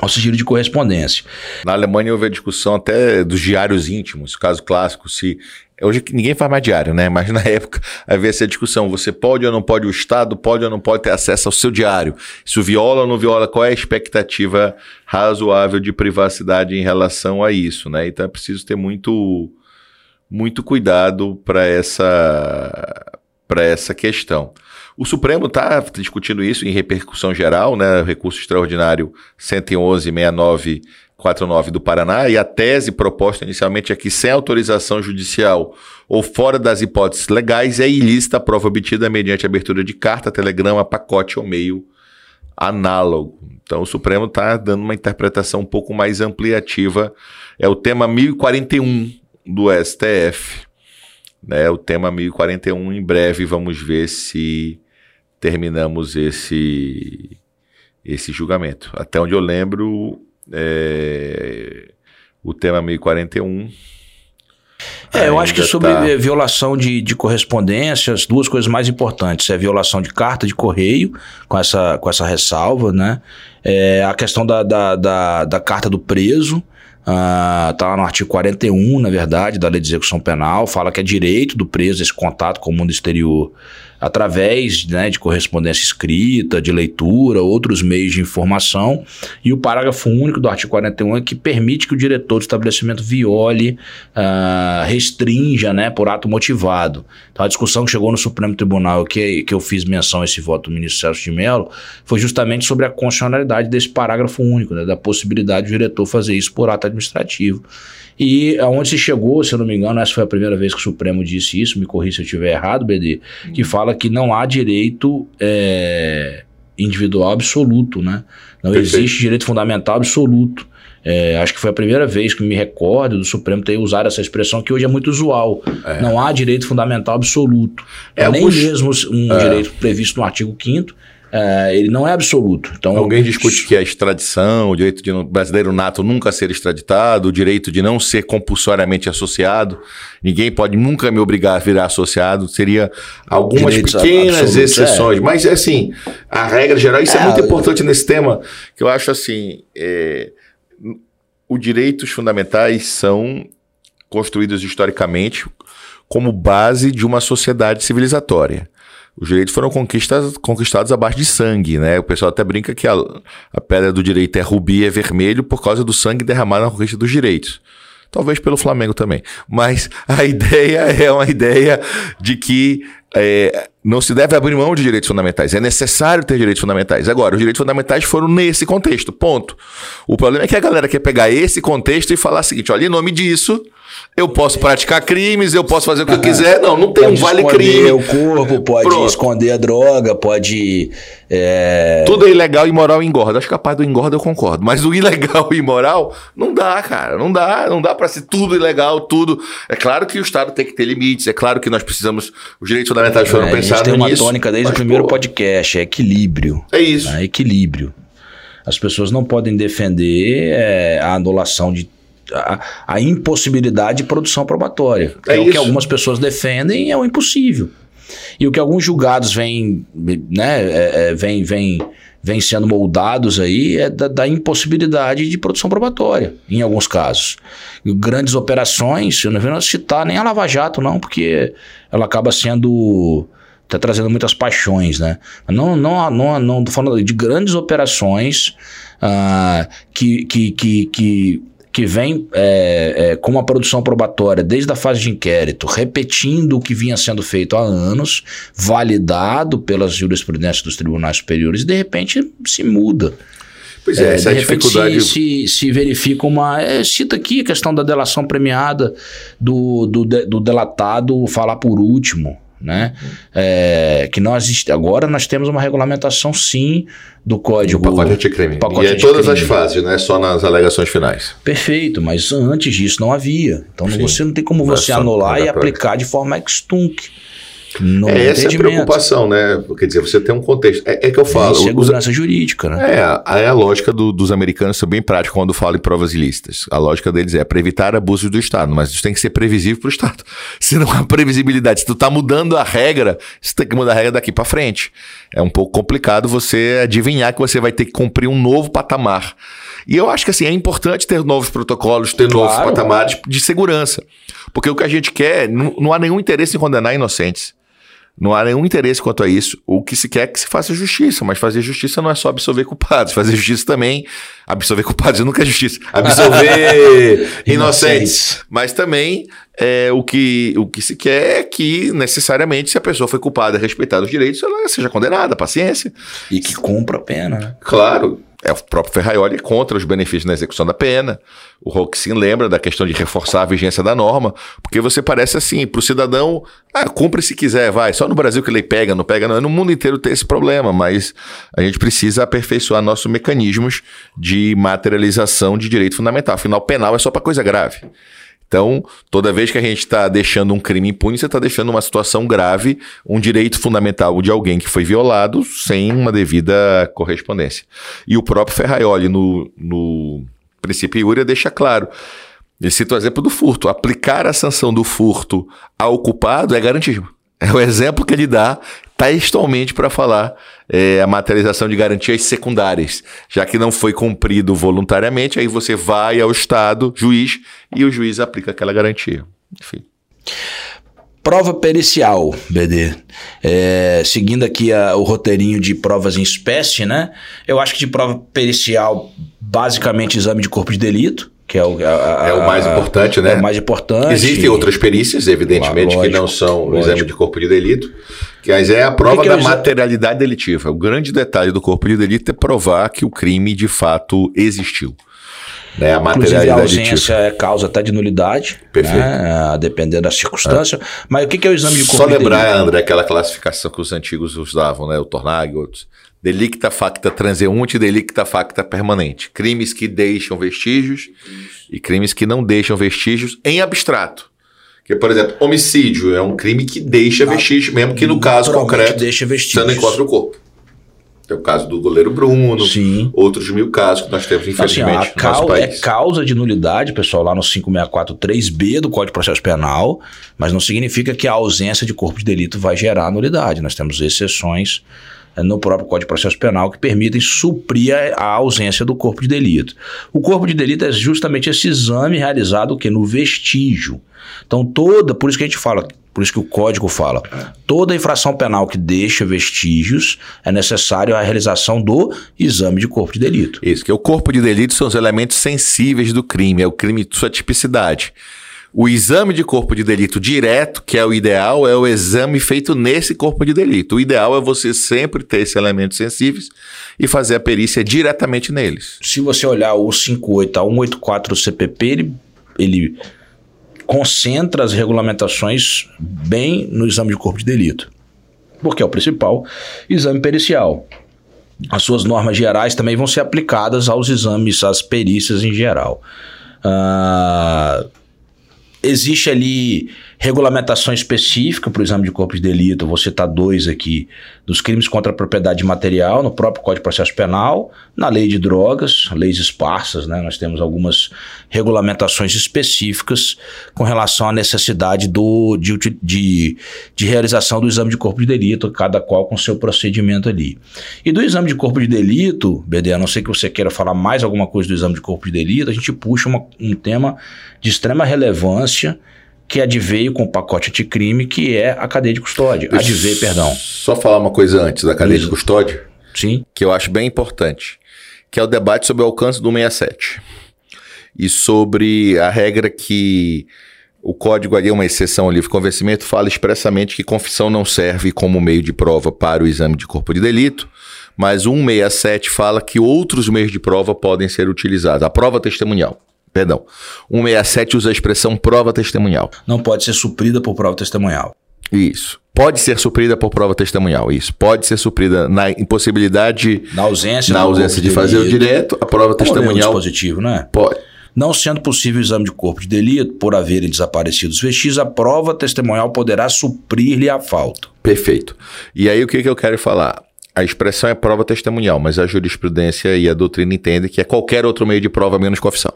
ao sigilo de correspondência. Na Alemanha houve a discussão até dos diários íntimos, caso clássico, se. Hoje ninguém faz mais diário, né? Mas na época havia essa discussão: você pode ou não pode, o Estado pode ou não pode ter acesso ao seu diário. Isso viola ou não viola? Qual é a expectativa razoável de privacidade em relação a isso, né? Então é preciso ter muito, muito cuidado para essa, para essa questão. O Supremo está discutindo isso em repercussão geral, né? Recurso extraordinário 111.6949 do Paraná, e a tese proposta inicialmente é que, sem autorização judicial ou fora das hipóteses legais, é ilícita a prova obtida mediante abertura de carta, telegrama, pacote ou meio análogo. Então, o Supremo está dando uma interpretação um pouco mais ampliativa. É o tema 1041 do STF. Né, o tema 1041, em breve vamos ver se terminamos esse, esse julgamento. Até onde eu lembro, é, o tema 1041. É, eu acho que sobre tá- eh, violação de, de correspondência, as duas coisas mais importantes é a violação de carta de correio, com essa, com essa ressalva, né? É, a questão da, da, da, da carta do preso, ah, tá lá no artigo 41, na verdade, da Lei de Execução Penal, fala que é direito do preso esse contato com o mundo exterior através né, de correspondência escrita, de leitura, outros meios de informação, e o parágrafo único do artigo 41 é que permite que o diretor do estabelecimento viole, ah, restrinja, né, por ato motivado. Então a discussão que chegou no Supremo Tribunal, que, que eu fiz menção a esse voto do ministro Celso de Mello, foi justamente sobre a constitucionalidade desse parágrafo único, né, da possibilidade do diretor fazer isso por ato administrativo. E aonde se chegou, se eu não me engano, essa foi a primeira vez que o Supremo disse isso, me corri se eu estiver errado, BD, que fala que não há direito é, individual absoluto, né? Não Perfeito. existe direito fundamental absoluto. É, acho que foi a primeira vez que me recordo do Supremo ter usado essa expressão que hoje é muito usual. Não há direito fundamental absoluto. É, Nem alguns- mesmo um direito previsto no artigo 5 ele não é absoluto. Então, Alguém discute que a extradição, o direito de um brasileiro nato nunca ser extraditado, o direito de não ser compulsoriamente associado. Ninguém pode nunca me obrigar a virar associado. Seria algumas Direitos pequenas exceções. Mas, assim, a regra geral, isso é, É, muito eu- importante nesse tema, que eu acho assim, é, os direitos fundamentais são construídos historicamente como base de uma sociedade civilizatória. Os direitos foram conquistas, conquistados à base de sangue, né? O pessoal até brinca que a, a pedra do direito é rubi e é vermelho por causa do sangue derramado na conquista dos direitos. Talvez pelo Flamengo também. Mas a ideia é uma ideia de que é, não se deve abrir mão de direitos fundamentais. É necessário ter direitos fundamentais. Agora, os direitos fundamentais foram nesse contexto. Ponto. O problema é que a galera quer pegar esse contexto e falar o seguinte: olha, em nome disso, eu posso praticar crimes, eu posso fazer o que eu quiser. Não, não tem um pode vale esconder crime. o corpo, pode Pronto. esconder a droga, pode. é, Tudo é ilegal, imoral e engorda. Acho que a parte do engorda eu concordo. Mas o ilegal e imoral, não dá, cara. Não dá. Não dá pra ser tudo ilegal, tudo. É claro que o Estado tem que ter limites. É claro que nós precisamos. Os direitos fundamentais foram é, a gente tem uma nisso. tônica desde o primeiro pô, podcast, é equilíbrio. É isso. né? Equilíbrio. As pessoas não podem defender é, a anulação de. A, a impossibilidade de produção probatória. É é, o que algumas pessoas defendem é o impossível. E o que alguns julgados vêm, né, é, é, vêm, vêm, vêm sendo moldados aí é da, da, impossibilidade de produção probatória, em alguns casos. E grandes operações, eu não vou citar nem a Lava Jato, não, porque ela acaba sendo. Está trazendo muitas paixões, né? Não, não, não, não tô falando de grandes operações uh, que, que, que, que que vem é, é, com uma produção probatória desde a fase de inquérito, repetindo o que vinha sendo feito há anos, validado pelas jurisprudências dos tribunais superiores, e de repente se muda. Pois é, é essa é a dificuldade. Se, se, se verifica uma. É, cita aqui a questão da delação premiada, do, do, do delatado falar por último né? É, que nós agora nós temos uma regulamentação sim do código. O pacote anticrime. Pacote e é todas as fases, não é só nas alegações finais. Perfeito, mas antes disso não havia. Então sim. você não tem como você anular e aplicar de forma extunc. No é, essa é a preocupação, né? Quer dizer, você tem um contexto. É, é que eu falo. É segurança os, jurídica, né? É, a, é a lógica do, dos americanos ser bem prática quando falam em provas ilícitas. A lógica deles é para evitar abusos do Estado, mas isso tem que ser previsível para o Estado. Se não há previsibilidade, se tu tá mudando a regra, você tem que mudar a regra daqui para frente. É um pouco complicado você adivinhar que você vai ter que cumprir um novo patamar. E eu acho que assim, é importante ter novos protocolos, ter claro. novos patamares de segurança. Porque o que a gente quer, não, não há nenhum interesse em condenar inocentes. Não há nenhum interesse quanto a isso. O que se quer é que se faça justiça, mas fazer justiça não é só absolver culpados. Fazer justiça também. Absolver culpados nunca é justiça. Absolver inocentes. Mas também é, o, que, o que se quer é que, necessariamente, se a pessoa foi culpada, respeitar os direitos, ela seja condenada, paciência. E que cumpra a pena, né? Claro é o próprio Ferraioli contra os benefícios na execução da pena. O Roxin lembra da questão de reforçar a vigência da norma, porque você parece assim, para o cidadão, ah, cumpre se quiser, vai. Só no Brasil que lei pega, não pega, não. No mundo inteiro tem esse problema, mas a gente precisa aperfeiçoar nossos mecanismos de materialização de direito fundamental. Afinal, penal é só para coisa grave. Então, toda vez que a gente está deixando um crime impune, você está deixando uma situação grave, um direito fundamental de alguém que foi violado sem uma devida correspondência. E o próprio Ferraioli, no, no princípio Iúria, deixa claro. Ele cita o exemplo do furto. Aplicar a sanção do furto ao culpado é garantismo. É o exemplo que ele dá textualmente para falar é, a materialização de garantias secundárias. Já que não foi cumprido voluntariamente, aí você vai ao Estado, juiz, e o juiz aplica aquela garantia. Enfim. Prova pericial, BD. É, seguindo aqui a, o roteirinho de provas em espécie, né? Eu acho que de prova pericial, basicamente exame de corpo de delito que é o, a, é o mais importante, né? É o mais importante. Existem outras perícias, evidentemente, lógico, que não são lógico. o exame de corpo de delito, que é a prova que que da materialidade delitiva. O grande detalhe do corpo de delito é provar que o crime de fato existiu. Né, a Inclusive, a ausência é causa até de nulidade, Perfeito. Né, a depender da circunstância. É. Mas o que, que é o exame de corpo Só lembrar, André, aquela classificação que os antigos usavam, né? O Tornag, outros. Delicta facta transeunte, delicta facta permanente. Crimes que deixam vestígios e crimes que não deixam vestígios em abstrato. Que, por exemplo, homicídio é um crime que deixa ah, vestígios, mesmo que no caso concreto deixa vestígios. você não encontra o corpo. Tem o caso do goleiro Bruno, Sim. outros mil casos que nós temos, infelizmente, assim, ó, no É causa de nulidade, pessoal, lá no 564.3b do Código de Processo Penal, mas não significa que a ausência de corpo de delito vai gerar nulidade. Nós temos exceções no próprio Código de Processo Penal que permitem suprir a, ausência do corpo de delito. O corpo de delito é justamente esse exame realizado o quê? no vestígio. Então toda, por isso que a gente fala, por isso que o código fala, toda infração penal que deixa vestígios é necessário a realização do exame de corpo de delito. Isso, que o corpo de delito são os elementos sensíveis do crime, é o crime de sua tipicidade. O exame de corpo de delito direto, que é o ideal, é o exame feito nesse corpo de delito. O ideal é você sempre ter esses elementos sensíveis e fazer a perícia diretamente neles. Se você olhar o 58 a 184 do CPP, ele, ele concentra as regulamentações bem no exame de corpo de delito, porque é o principal exame pericial. As suas normas gerais também vão ser aplicadas aos exames, às perícias em geral. Uh, existe ali regulamentação específica para o exame de corpo de delito, vou citar dois aqui, dos crimes contra a propriedade material, no próprio Código de Processo Penal, na lei de drogas, leis esparsas, né? Nós temos algumas regulamentações específicas com relação à necessidade do, de, de, de realização do exame de corpo de delito, cada qual com seu procedimento ali. E do exame de corpo de delito, BD, a não ser que você queira falar mais alguma coisa do exame de corpo de delito, a gente puxa uma, um tema de extrema relevância que adveio com o pacote anticrime, que é a cadeia de custódia. Deixa Adveio, perdão. Só falar uma coisa antes da cadeia Isso. de custódia, Sim. que eu acho bem importante, que é o debate sobre o alcance do 67 e sobre a regra que o código ali é uma exceção ao livre convencimento, fala expressamente que confissão não serve como meio de prova para o exame de corpo de delito, mas o 167 fala que outros meios de prova podem ser utilizados. A prova testemunhal, perdão. 167 usa a expressão prova testemunhal. Não pode ser suprida por prova testemunhal. Isso. Pode ser suprida por prova testemunhal. Isso. Pode ser suprida na impossibilidade, Na ausência, na do ausência de fazer o delito. direito, a prova é o testemunhal dispositivo, né? pode. Não sendo possível o exame de corpo de delito por haverem desaparecido os vestígios, a prova testemunhal poderá suprir-lhe a falta. Perfeito. E aí o que, que eu quero falar? A expressão é prova testemunhal, mas a jurisprudência e a doutrina entendem que é qualquer outro meio de prova menos confissão.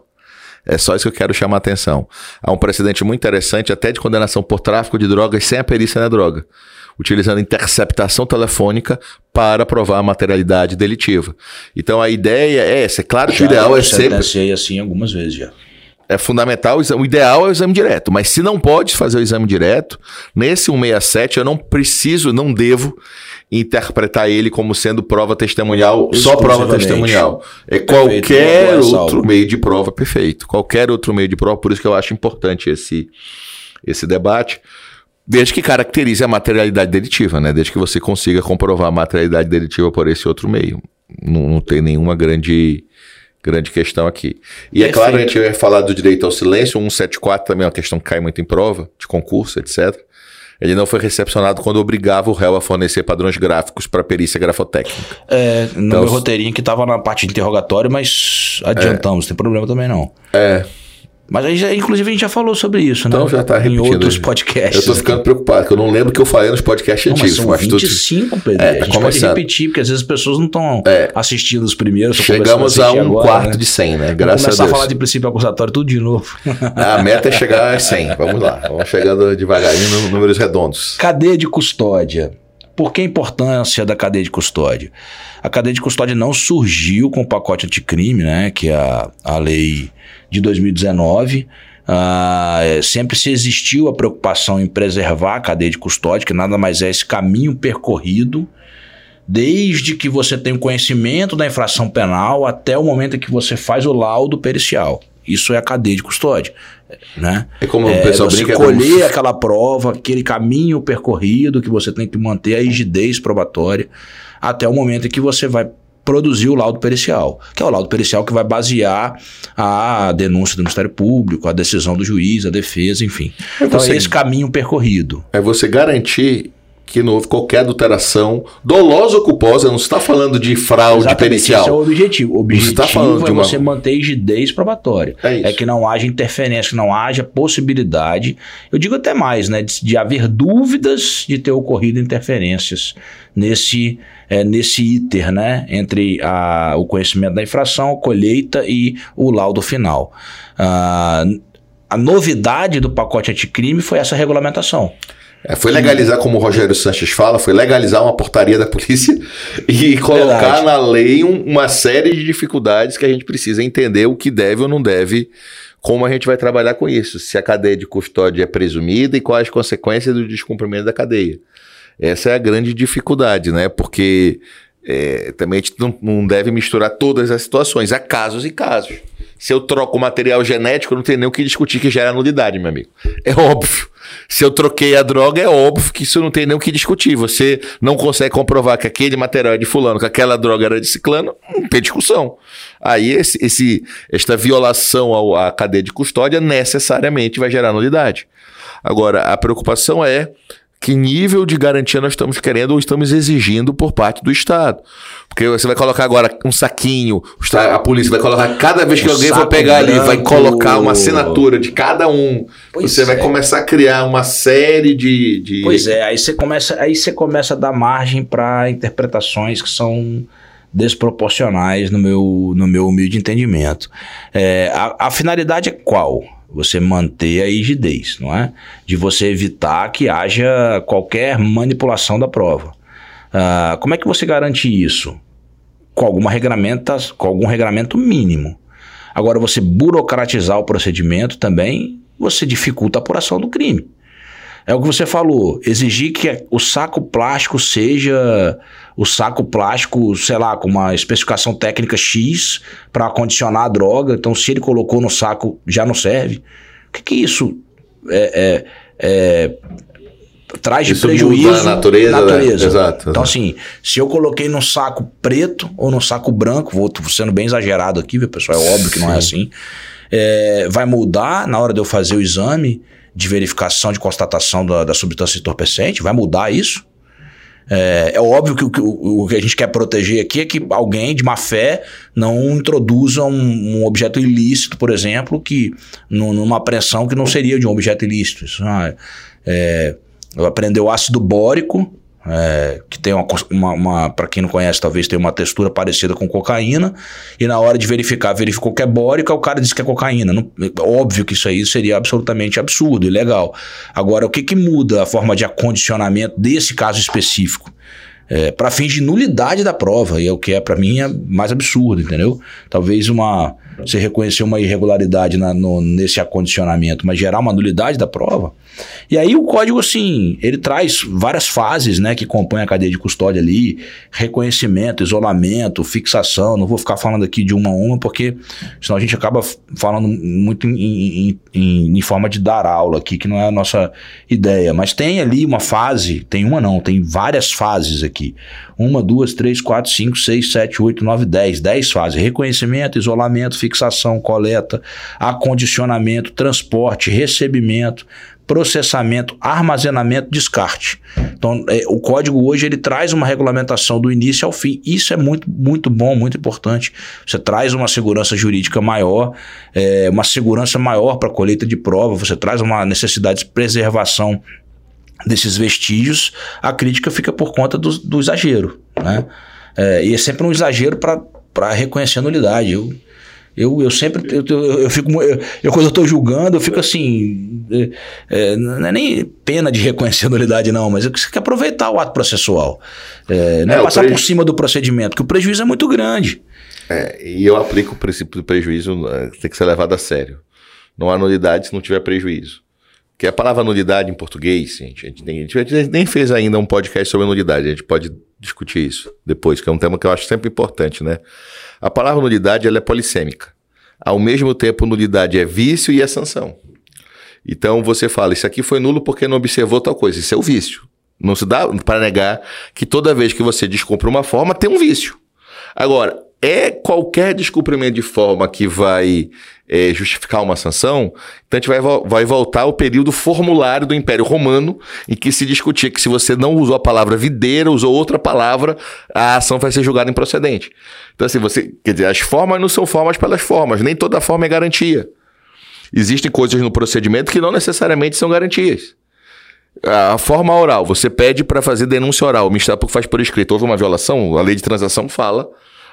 É só isso que eu quero chamar a atenção. Há um precedente muito interessante, até de condenação por tráfico de drogas sem a perícia na droga, utilizando interceptação telefônica para provar a materialidade delitiva. Então a ideia é essa. É claro que o ideal é sempre sentenciei assim algumas vezes já. É fundamental, o exame- o ideal é o exame direto, mas se não pode fazer o exame direto, nesse 167 eu não preciso, não devo interpretar ele como sendo prova testemunhal, só prova testemunhal. É Perfeito, qualquer outro meio de prova, perfeito. Qualquer outro meio de prova, por isso que eu acho importante esse, esse debate. Desde que caracterize a materialidade delitiva, né? Desde que você consiga comprovar a materialidade delitiva por esse outro meio. Não, não tem nenhuma grande, grande questão aqui. E é Perfeito. claro, a gente vai falar do direito ao silêncio, o 174 também é uma questão que cai muito em prova, de concurso, etc. Ele não foi recepcionado quando obrigava o réu a fornecer padrões gráficos para perícia grafotécnica. É, no Então, meu roteirinho que tava na parte de interrogatório, mas adiantamos, não tem problema também não. É, Mas aí, já- inclusive, a gente já falou sobre isso, então né? já tá repetindo. Em outros Eu podcasts. tô ficando preocupado, que eu não lembro o que eu falei nos podcasts Não, mas antigos. são mas tudo- 25, Pedro. É, a gente tá pode começando. repetir, porque às vezes as pessoas não estão assistindo os primeiros. Chegamos a um agora, quarto né? de 100, né? Graças a começar Deus. a falar de princípio acusatório tudo de novo. A meta é chegar a 100. Vamos lá. Vamos chegando devagarinho números redondos. Cadeia de custódia. Por que a importância da cadeia de custódia? A cadeia de custódia não surgiu com o pacote anticrime, né, que é a, a lei de 2019. Ah, é, sempre se existiu a preocupação em preservar a cadeia de custódia, que nada mais é esse caminho percorrido, desde que você tem o conhecimento da infração penal até o momento em que você faz o laudo pericial. Isso é a cadeia de custódia. Né? É como o É, pessoal você brinca. colher como- aquela prova, aquele caminho percorrido que você tem que manter a rigidez probatória até o momento em que você vai produzir o laudo pericial, que é o laudo pericial que vai basear a denúncia do Ministério Público, a decisão do juiz, a defesa, enfim. Então você- é esse caminho percorrido. É você garantir que não houve qualquer adulteração, dolosa ou culposa, não se está falando de fraude Exatamente, pericial. Esse é o objetivo. O Você objetivo tá falando é de uma- você manter rigidez probatória. É isso. É que não haja interferência, que não haja possibilidade, eu digo até mais, né, de, de haver dúvidas de ter ocorrido interferências nesse, é, nesse iter, né, entre a- o conhecimento da infração, a colheita e o laudo final. Ah, a novidade do pacote anticrime foi essa regulamentação. É, foi legalizar, como o Rogério Sanches fala, foi legalizar uma portaria da polícia e colocar Verdade. na lei um- uma série de dificuldades que a gente precisa entender o que deve ou não deve, como a gente vai trabalhar com isso, se a cadeia de custódia é presumida e quais as consequências do descumprimento da cadeia. Essa é a grande dificuldade, né? Porque é, também a gente não, não deve misturar todas as situações, há casos e casos. Se eu troco o material genético, não tem nem o que discutir que gera nulidade, meu amigo. É óbvio. Se eu troquei a droga, é óbvio que isso não tem nem o que discutir. Você não consegue comprovar que aquele material é de fulano, que aquela droga era de ciclano, não tem discussão. Aí esse, esse- esta violação ao- à cadeia de custódia necessariamente vai gerar nulidade. Agora, a preocupação é que nível de garantia nós estamos querendo ou estamos exigindo por parte do Estado. Porque você vai colocar agora um saquinho, a polícia vai colocar, cada vez que um alguém for pegar branco. ali, vai colocar uma assinatura de cada um. Pois você é. vai começar a criar uma série de, de. Pois é, aí você começa, aí você começa a dar margem para interpretações que são desproporcionais no meu, no meu humilde entendimento. É, a, a finalidade é qual? Você manter a rigidez, não é? De você evitar que haja qualquer manipulação da prova. Uh, como é que você garante isso? Com, alguma regramenta, com algum regramento mínimo. Agora, você burocratizar o procedimento também, você dificulta a apuração do crime. É o que você falou, exigir que o saco plástico seja o saco plástico, sei lá, com uma especificação técnica X para acondicionar a droga. Então, se ele colocou no saco, já não serve. O que, que isso é, é, é traz de Isso prejuízo na natureza. Né? natureza. Exato. Então, assim, se eu coloquei num saco preto ou num saco branco, vou sendo bem exagerado aqui, viu, pessoal? É óbvio que não é assim. É, vai mudar na hora de eu fazer o exame de verificação, de constatação da, da substância entorpecente? Vai mudar isso? É, é óbvio que o, que o, que a gente quer proteger aqui é que alguém de má fé não introduza um, um objeto ilícito, por exemplo, que numa apreensão que não seria de um objeto ilícito. Isso, ah, é, aprendeu ácido bórico, é, que tem uma, uma, uma para quem não conhece, talvez tenha uma textura parecida com cocaína, e na hora de verificar, verificou que é bórica, o cara disse que é cocaína. Não, óbvio que isso aí seria absolutamente absurdo, ilegal. Agora, o que, que muda a forma de acondicionamento desse caso específico? É, para fins de nulidade da prova, e é o que é para mim é mais absurdo, entendeu? Talvez uma você reconhecer uma irregularidade na, no, nesse acondicionamento, mas gerar uma nulidade da prova, e aí o código, assim, ele traz várias fases, né, que compõem a cadeia de custódia ali, reconhecimento, isolamento, fixação, não vou ficar falando aqui de uma a uma, porque senão a gente acaba falando muito em, em, em, em forma de dar aula aqui, que não é a nossa ideia, mas tem ali uma fase, tem uma não, tem várias fases aqui, uma, duas, três, quatro, cinco, seis, sete, oito, nove, dez, dez fases, reconhecimento, isolamento, fixação, coleta, acondicionamento, transporte, recebimento, processamento, armazenamento, descarte. Então, é, o código hoje ele traz uma regulamentação do início ao fim. Isso é muito, muito bom, muito importante. Você traz uma segurança jurídica maior, é, uma segurança maior para a colheita de prova, você traz uma necessidade de preservação desses vestígios. A crítica fica por conta do, do exagero. Né? É, e é sempre um exagero para reconhecer a nulidade. Eu, eu, eu sempre, eu, eu, eu fico, eu, eu, quando eu estou julgando, eu fico assim, é, é, não é nem pena de reconhecer a nulidade não, mas você quer aproveitar o ato processual, é, não é, é passar preju... por cima do procedimento, que o prejuízo é muito grande. É, e eu aplico o princípio do prejuízo, né, tem que ser levado a sério. Não há nulidade se não tiver prejuízo. Que a palavra nulidade em português, gente, a gente, nem, a gente nem fez ainda um podcast sobre nulidade, a gente pode discutir isso depois, que é um tema que eu acho sempre importante, né? A palavra nulidade ela é polissêmica. Ao mesmo tempo, nulidade é vício e é sanção. Então você fala, isso aqui foi nulo porque não observou tal coisa. Isso é o vício. Não se dá para negar que toda vez que você descumpre uma forma, tem um vício. Agora, é qualquer descumprimento de forma que vai é, justificar uma sanção, então a gente vai, vai voltar ao período formulário do Império Romano, em que se discutia que se você não usou a palavra videira, usou outra palavra, a ação vai ser julgada improcedente. Então, assim, você. Quer dizer, as formas não são formas pelas formas, nem toda forma é garantia. Existem coisas no procedimento que não necessariamente são garantias. A forma oral, você pede para fazer denúncia oral, o Ministério Público faz por escrito. Houve uma violação, a lei de transação fala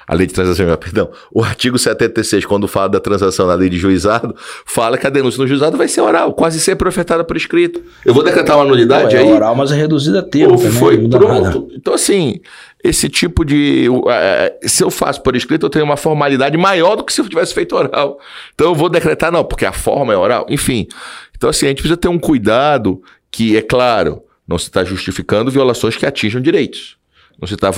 a lei de transação, perdão, o artigo 76, quando fala da transação na lei de juizado, fala que a denúncia no juizado vai ser oral, quase sempre ofertada por escrito. Eu vou decretar uma nulidade é aí. oral, mas é reduzida a termo também. Foi, pronto. Nada. Então, assim, esse tipo de. se eu faço por escrito, eu tenho uma formalidade maior do que se eu tivesse feito oral. Então, eu vou decretar, não, porque a forma é oral. Enfim. Então, assim, a gente precisa ter um cuidado que, é claro, não se está justificando violações que atinjam direitos. Não se está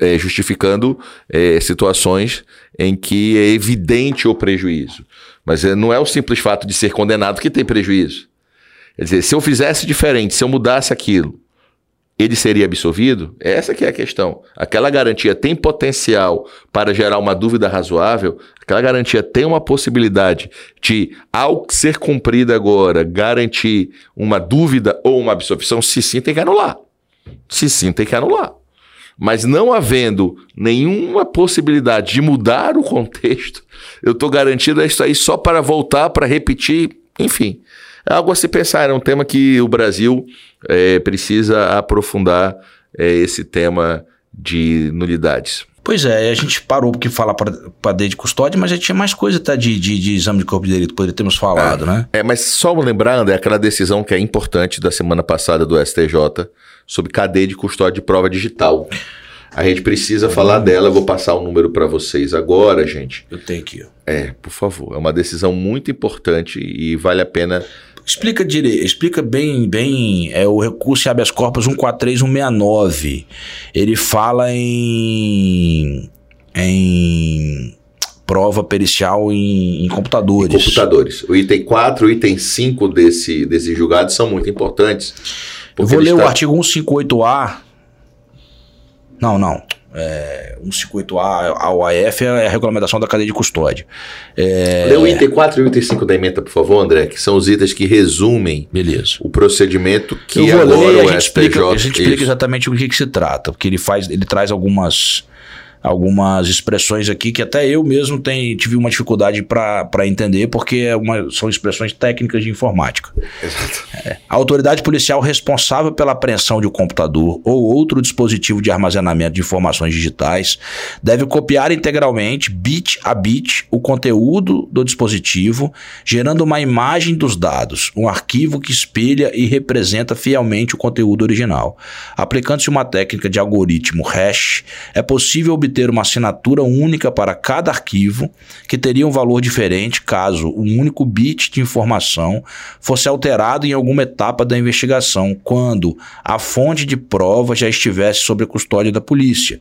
é, justificando é, situações em que é evidente o prejuízo. Mas é, não é o simples fato de ser condenado que tem prejuízo. Quer dizer, se eu fizesse diferente, se eu mudasse aquilo, ele seria absolvido? Essa que é a questão. Aquela garantia tem potencial para gerar uma dúvida razoável? Aquela garantia tem uma possibilidade de, ao ser cumprida agora, garantir uma dúvida ou uma absolvição? Se sim, tem que anular. Se sim, tem que anular. Mas não havendo nenhuma possibilidade de mudar o contexto, eu estou garantido a isso aí só para voltar, para repetir, enfim. É algo a se pensar, é um tema que o Brasil é, precisa aprofundar é, esse tema de nulidades. Pois é, a gente parou porque falar para D de custódia, mas já tinha mais coisa até de, de, de, exame de corpo de delito, poderia termos falado, é, né? É, mas só lembrando, é aquela decisão que é importante da semana passada do STJ sobre cadeia de custódia de prova digital. A gente precisa falar dela, eu vou passar o um número para vocês agora, gente. Eu tenho aqui. É, por favor. É uma decisão muito importante e vale a pena Explica direito, explica bem, bem é o recurso habeas corpus 143169. Ele fala em em prova pericial em, em computadores. Em computadores. O item 4 e o item 5 desse, desse julgado são muito importantes. Eu vou ler está... o artigo 158A. Não, não é, 158A ao AF é a regulamentação da cadeia de custódia. É, Lê o item 4 e o item 5 da emenda, por favor, André, que são os itens que resumem Beleza. o procedimento que Eu agora ler, o a gente STJ... Explica, a gente explica exatamente o que, que se trata, porque ele faz, ele traz algumas algumas expressões aqui que até eu mesmo tem, tive uma dificuldade para entender, porque é uma, são expressões técnicas de informática. Exato. É, a autoridade policial responsável pela apreensão de um computador ou outro dispositivo de armazenamento de informações digitais deve copiar integralmente, bit a bit, o conteúdo do dispositivo, gerando uma imagem dos dados, um arquivo que espelha e representa fielmente o conteúdo original. Aplicando-se uma técnica de algoritmo hash, é possível obter ter uma assinatura única para cada arquivo, que teria um valor diferente caso um único bit de informação fosse alterado em alguma etapa da investigação, quando a fonte de prova já estivesse sob a custódia da polícia.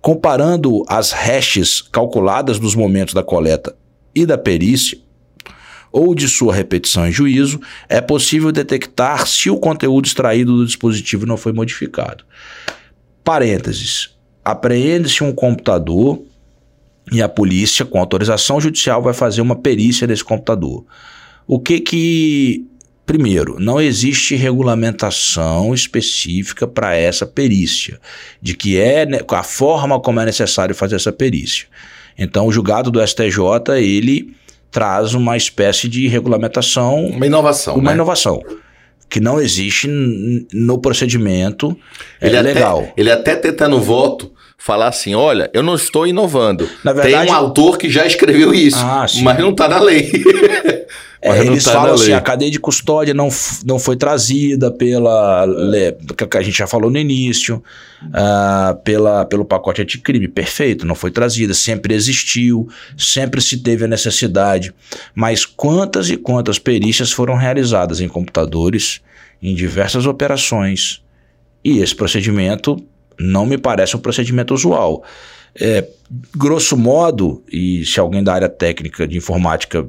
Comparando as hashes calculadas nos momentos da coleta e da perícia, ou de sua repetição em juízo, é possível detectar se o conteúdo extraído do dispositivo não foi modificado. Parênteses apreende-se um computador e a polícia, com autorização judicial, vai fazer uma perícia desse computador. O que que. Primeiro, não existe regulamentação específica para essa perícia, de que é a forma como é necessário fazer essa perícia. Então, o julgado do STJ, ele traz uma espécie de regulamentação. Uma inovação. Uma né? inovação que não existe no procedimento ele é legal. Até, ele até tenta no voto falar assim, olha, eu não estou inovando. Verdade, Tem um autor que já escreveu isso, ah, mas não está na lei. É, eles tá falam assim, a cadeia de custódia não, não foi trazida pela, que a gente já falou no início, uh, pela, pelo pacote anticrime, perfeito, não foi trazida, sempre existiu, sempre se teve a necessidade, mas quantas e quantas perícias foram realizadas em computadores, em diversas operações, e esse procedimento não me parece um procedimento usual. É, grosso modo, e se alguém da área técnica de informática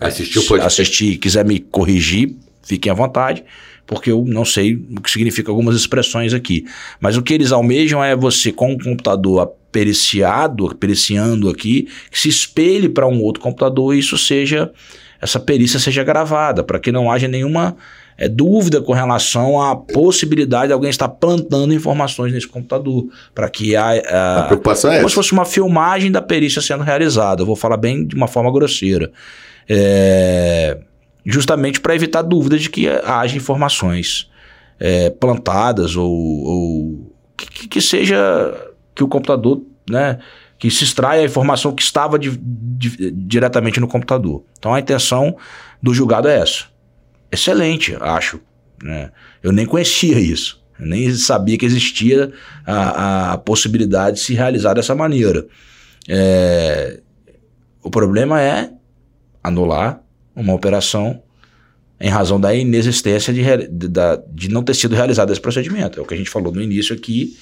Assistiu, pode assistir e quiser me corrigir, fiquem à vontade, porque eu não sei o que significa algumas expressões aqui. Mas o que eles almejam é você, com um computador periciado, periciando aqui, que se espelhe para um outro computador e isso seja, essa perícia seja gravada, para que não haja nenhuma é, dúvida com relação à possibilidade de alguém estar plantando informações nesse computador, para que a, a, a preocupação é como essa. se fosse uma filmagem da perícia sendo realizada. Eu vou falar bem de uma forma grosseira. É, justamente para evitar dúvidas de que haja informações é, plantadas ou, ou que, que, seja que o computador, né, que se extraia a informação que estava de, de, diretamente no computador. Então a intenção do julgado é essa excelente, acho. Né? Eu nem conhecia isso. Eu nem sabia que existia a, a possibilidade de se realizar dessa maneira. É, o problema é anular uma operação em razão da inexistência de, de, de não ter sido realizado esse procedimento. É o que a gente falou no início aqui,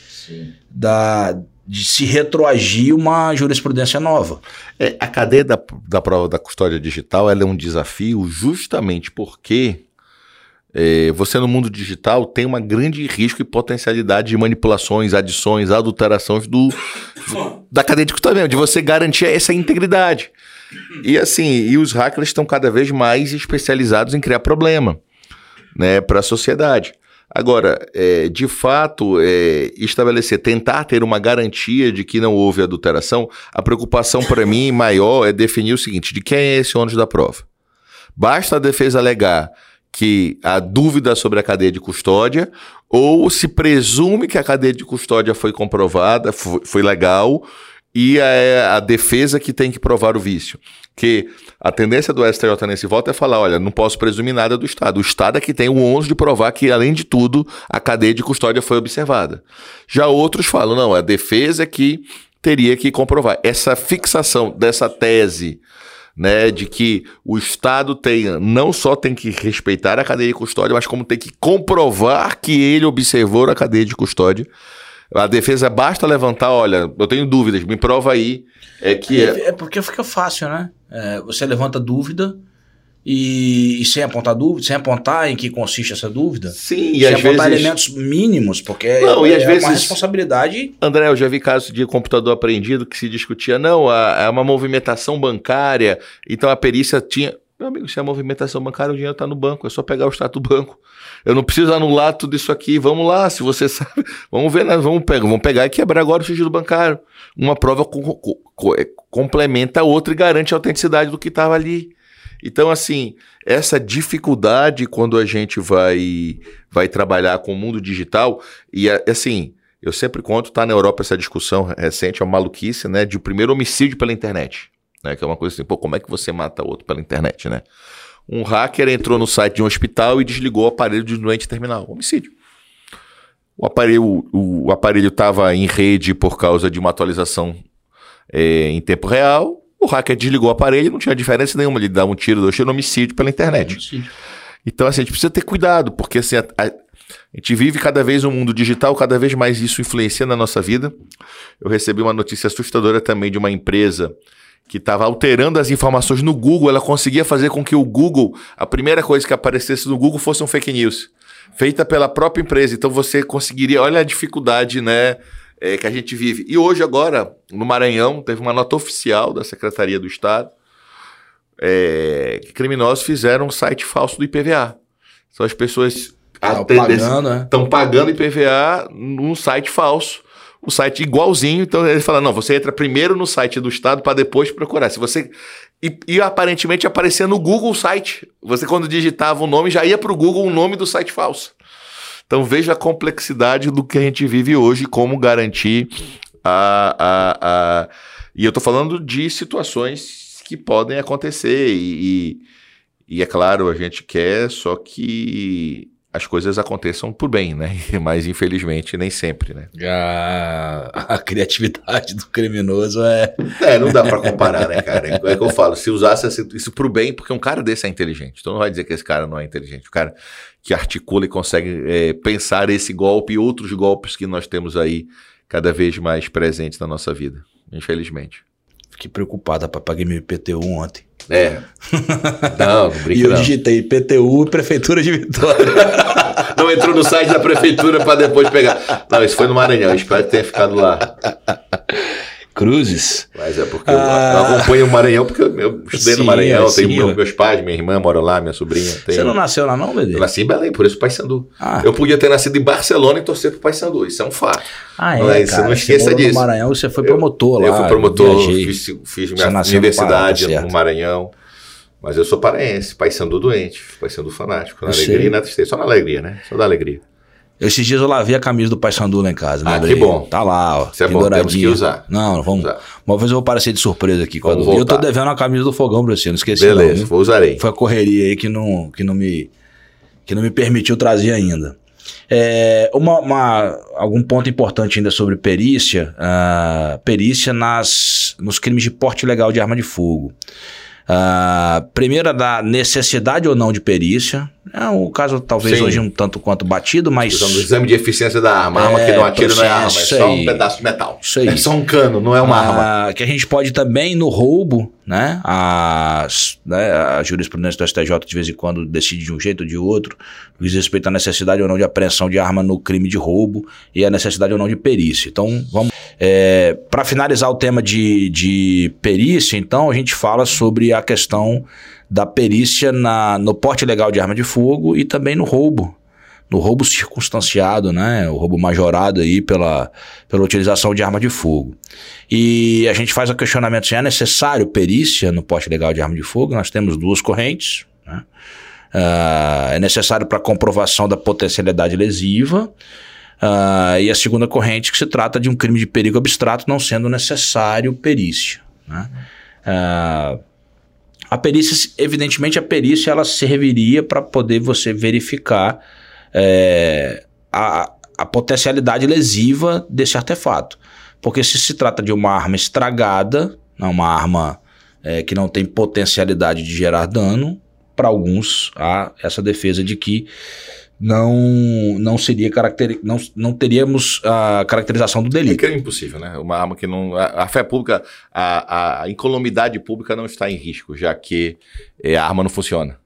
da, de se retroagir uma jurisprudência nova. É, a cadeia da, da prova da custódia digital é um desafio justamente porque é, você no mundo digital tem uma grande risco e potencialidade de manipulações, adições, adulterações do, da cadeia de custódia, de você garantir essa integridade. E assim, e os hackers estão cada vez mais especializados em criar problema né, para a sociedade. Agora, é, de fato, é, estabelecer, tentar ter uma garantia de que não houve adulteração, a preocupação para mim maior é definir o seguinte: de quem é esse ônus da prova? Basta a defesa alegar que há dúvida sobre a cadeia de custódia, ou se presume que a cadeia de custódia foi comprovada, foi, foi legal, e é a defesa que tem que provar o vício. Que a tendência do STJ nesse voto é falar: olha, não posso presumir nada do Estado. O Estado é que tem o ônus de provar que, além de tudo, a cadeia de custódia foi observada. Já outros falam: não, a defesa é que teria que comprovar. Essa fixação dessa tese né, de que o Estado tenha, não só tem que respeitar a cadeia de custódia, mas como tem que comprovar que ele observou a cadeia de custódia. A defesa basta levantar, olha, eu tenho dúvidas, me prova aí. É que é, é porque fica fácil, né? É, você levanta dúvida e, e, sem apontar dúvida, sem apontar em que consiste essa dúvida. Sim, e sem às apontar vezes... elementos mínimos, porque não, é, e às é vezes... uma responsabilidade. André, eu já vi casos de computador apreendido que se discutia, não, é uma movimentação bancária, então a perícia tinha. Meu amigo, se é movimentação bancária, o dinheiro está no banco, é só pegar o extrato do banco. Eu não preciso anular tudo isso aqui. Vamos lá, se você sabe. Vamos ver, né? vamos, pegar, vamos pegar e quebrar agora o sigilo bancário. Uma prova co co é, complementa a outra e garante a autenticidade do que estava ali. Então, assim, essa dificuldade quando a gente vai, vai trabalhar com o mundo digital, e assim, eu sempre conto, tá na Europa essa discussão recente, é uma maluquice, né, de primeiro homicídio pela internet. Né, que é uma coisa assim, pô, como é que você mata outro pela internet, né? Um hacker entrou no site de um hospital e desligou o aparelho de um doente terminal. Homicídio. O aparelho o, aparelho estava em rede por causa de uma atualização é, em tempo real. O hacker desligou o aparelho, não tinha diferença nenhuma. Ele dá um tiro, dois tiros, homicídio pela internet. Homicídio. Então, assim, a gente precisa ter cuidado, porque assim, a, a, a, gente vive cada vez um mundo digital, cada vez mais isso influencia na nossa vida. Eu recebi uma notícia assustadora também de uma empresa que estava alterando as informações no Google, ela conseguia fazer com que o Google, a primeira coisa que aparecesse no Google fosse um fake news, feita pela própria empresa. Então você conseguiria, olha a dificuldade, né, é, que a gente vive. E hoje agora, no Maranhão, teve uma nota oficial da Secretaria do Estado é, que criminosos fizeram um site falso do IPVA. São as pessoas estão pagando, né? pagando IPVA num site falso o site igualzinho. Então ele fala: não, você entra primeiro no site do Estado para depois procurar. Se você. E, e, aparentemente aparecia no Google o site. Você, quando digitava o nome, já ia para o Google o nome do site falso. Então veja a complexidade do que a gente vive hoje, como garantir a. a, a... E eu estou falando de situações que podem acontecer. E, e, e é claro, a gente quer, só que as coisas aconteçam por bem, né? Mas infelizmente nem sempre, né? A, a criatividade do criminoso é. É, não dá para comparar, né, cara? É que eu falo, se usasse isso pro bem, porque um cara desse é inteligente. Então não vai dizer que esse cara não é inteligente. O cara que articula e consegue é, pensar esse golpe e outros golpes que nós temos aí cada vez mais presentes na nossa vida, infelizmente. Fiquei preocupada, paguei meu IPTU ontem. É. Não, não brinca E eu digitei IPTU Prefeitura de Vitória. não entrou no site da prefeitura para depois pegar. Não, isso foi no Maranhão, espero que tenha ficado lá. Cruzes. Mas é porque ah. eu, acompanho o Maranhão, porque eu estudei sim, no Maranhão, sim, tenho meu, meus pais, minha irmã mora lá, minha sobrinha. Tenho... Você não nasceu lá não, bebê? Eu nasci em Belém, por isso Paysandu. Ah. Eu podia ter nascido em Barcelona e torcer pro Paysandu, isso é um fato. Ah, é, Mas cara, você não esqueça você disso. no Maranhão, você foi promotor eu, lá. Eu fui promotor, fiz, fiz minha universidade no, tá no Maranhão. Mas eu sou paraense, Paysandu doente, Paysandu fanático, na eu alegria sei. e na tristeza, só na alegria, né? Só da alegria. Esses dias eu lavei a camisa do Paysandu lá em casa. Ah, que bom. Tá lá, ó. Isso é bom, temos que usar. Não, vamos. Usar. Uma vez eu vou aparecer de surpresa aqui. Eu tô devendo a camisa do fogão pra você, não esqueci Beleza, vou usarei. Foi a correria aí que não, que não, me, que não me permitiu trazer ainda. É, uma, uma, algum ponto importante ainda sobre perícia, uh, perícia nas, nos crimes de porte ilegal de arma de fogo. Uh, primeira da necessidade ou não de perícia. É um caso talvez Sim. hoje um tanto quanto batido, mas. Usando o exame de eficiência da arma. A arma É, que não atira não é arma, é só aí. um pedaço de metal. Isso aí. É só um cano, não é uma arma. Ah, que a gente pode também, no roubo, né? As, né, a jurisprudência do STJ de vez em quando decide de um jeito ou de outro, diz respeito à necessidade ou não de apreensão de arma no crime de roubo e a necessidade ou não de perícia. Então, vamos. Para finalizar o tema de, de perícia, então, a gente fala sobre a questão da perícia na, no porte legal de arma de fogo e também no roubo no roubo circunstanciado, né, o roubo majorado aí pela, pela utilização de arma de fogo. E a gente faz o questionamento se é necessário perícia no porte legal de arma de fogo. Nós temos duas correntes. Né? Ah, é necessário para comprovação da potencialidade lesiva. Ah, e a segunda corrente que se trata de um crime de perigo abstrato não sendo necessário perícia. Né? Ah, a perícia, evidentemente, a perícia ela serviria para poder você verificar é, a, a potencialidade lesiva desse artefato. Porque se se trata de uma arma estragada, não uma arma é, que não tem potencialidade de gerar dano, para alguns há essa defesa de que não, não seria caracteri não, não teríamos a caracterização do É delito. crime impossível, né? Uma arma que não. A, a fé pública, a, a incolumidade pública não está em risco, já que eh, a arma não funciona.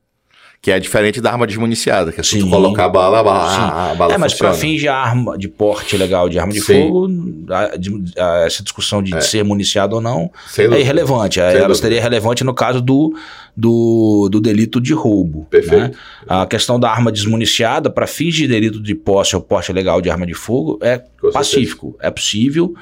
Que é diferente da arma desmuniciada, que é tu Sim. colocar a bala, a bala, Sim. a, bala é, mas para fins de arma, de porte legal de arma de Sim. fogo, a- de- a- essa discussão de ser municiado ou não Sem é dúvida. irrelevante. Sem Ela seria relevante no caso do, do, do delito de roubo. Perfeito. né? A questão da arma desmuniciada, para fins de delito de posse ou porte legal de arma de fogo, é Com pacífico. É possível,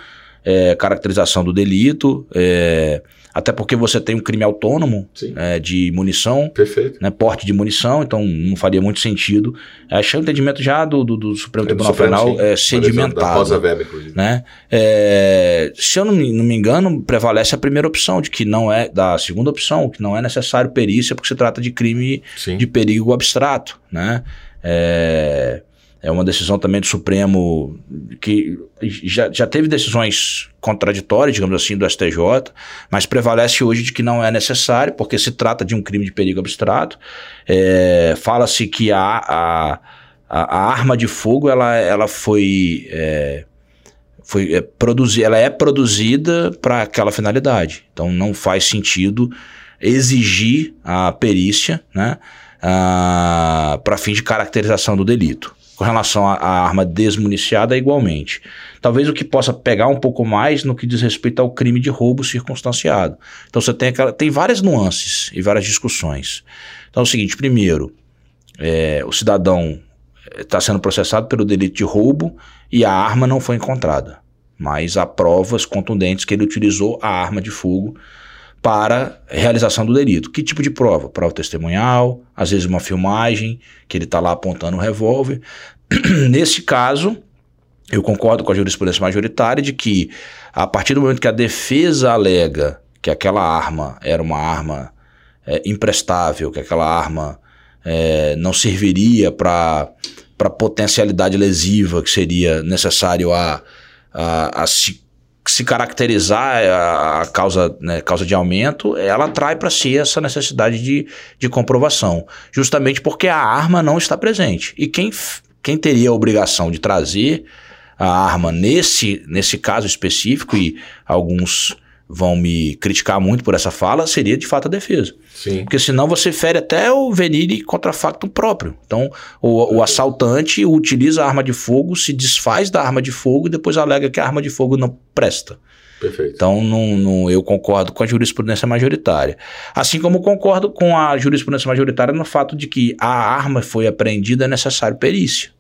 é, caracterização do delito, é, até porque você tem um crime autônomo é, de munição Perfeito. né, porte de munição, então não faria muito sentido. Achei o entendimento já do, do, do Supremo É do Tribunal Supremo, Federal sim. é, sedimentado. Weber, inclusive. Né? É, se eu não me, não me engano, prevalece a primeira opção, de que não é, da segunda opção, que não é necessário perícia, porque se trata de crime Sim. de perigo abstrato, né? É, é uma decisão também do Supremo que já, já teve decisões contraditórias, digamos assim, do STJ, mas prevalece hoje de que não é necessário, porque se trata de um crime de perigo abstrato. É, Fala-se que a, a, a, arma de fogo ela, ela foi. É, foi é, ela é produzida para aquela finalidade. Então não faz sentido exigir a perícia né, para fins de caracterização do delito. Com relação à, arma desmuniciada, igualmente. Talvez o que possa pegar um pouco mais no que diz respeito ao crime de roubo circunstanciado. Então você tem, aquela, tem várias nuances e várias discussões. Então é o seguinte: primeiro, é, o cidadão está sendo processado pelo delito de roubo e a arma não foi encontrada. Mas há provas contundentes que ele utilizou a arma de fogo para realização do delito. Que tipo de prova? Prova testemunhal, às vezes uma filmagem, que ele está lá apontando um revólver. Nesse caso, eu concordo com a jurisprudência majoritária de que, a partir do momento que a defesa alega que aquela arma era uma arma é, imprestável, que aquela arma é, não serviria para a potencialidade lesiva que seria necessário a, a, a se se caracterizar a, a causa, né, causa de aumento, ela trai para si essa necessidade de, de comprovação, justamente porque a arma não está presente. E quem, quem teria a obrigação de trazer a arma nesse, nesse caso específico, e alguns vão me criticar muito por essa fala, seria de fato a defesa. Sim. Porque senão você fere até o venire contra facto próprio. Então, o, o assaltante utiliza a arma de fogo, se desfaz da arma de fogo e depois alega que a arma de fogo não presta. Perfeito. Então, não, não, eu concordo com a jurisprudência majoritária. Assim como concordo com a jurisprudência majoritária no fato de que a arma foi apreendida é necessário perícia.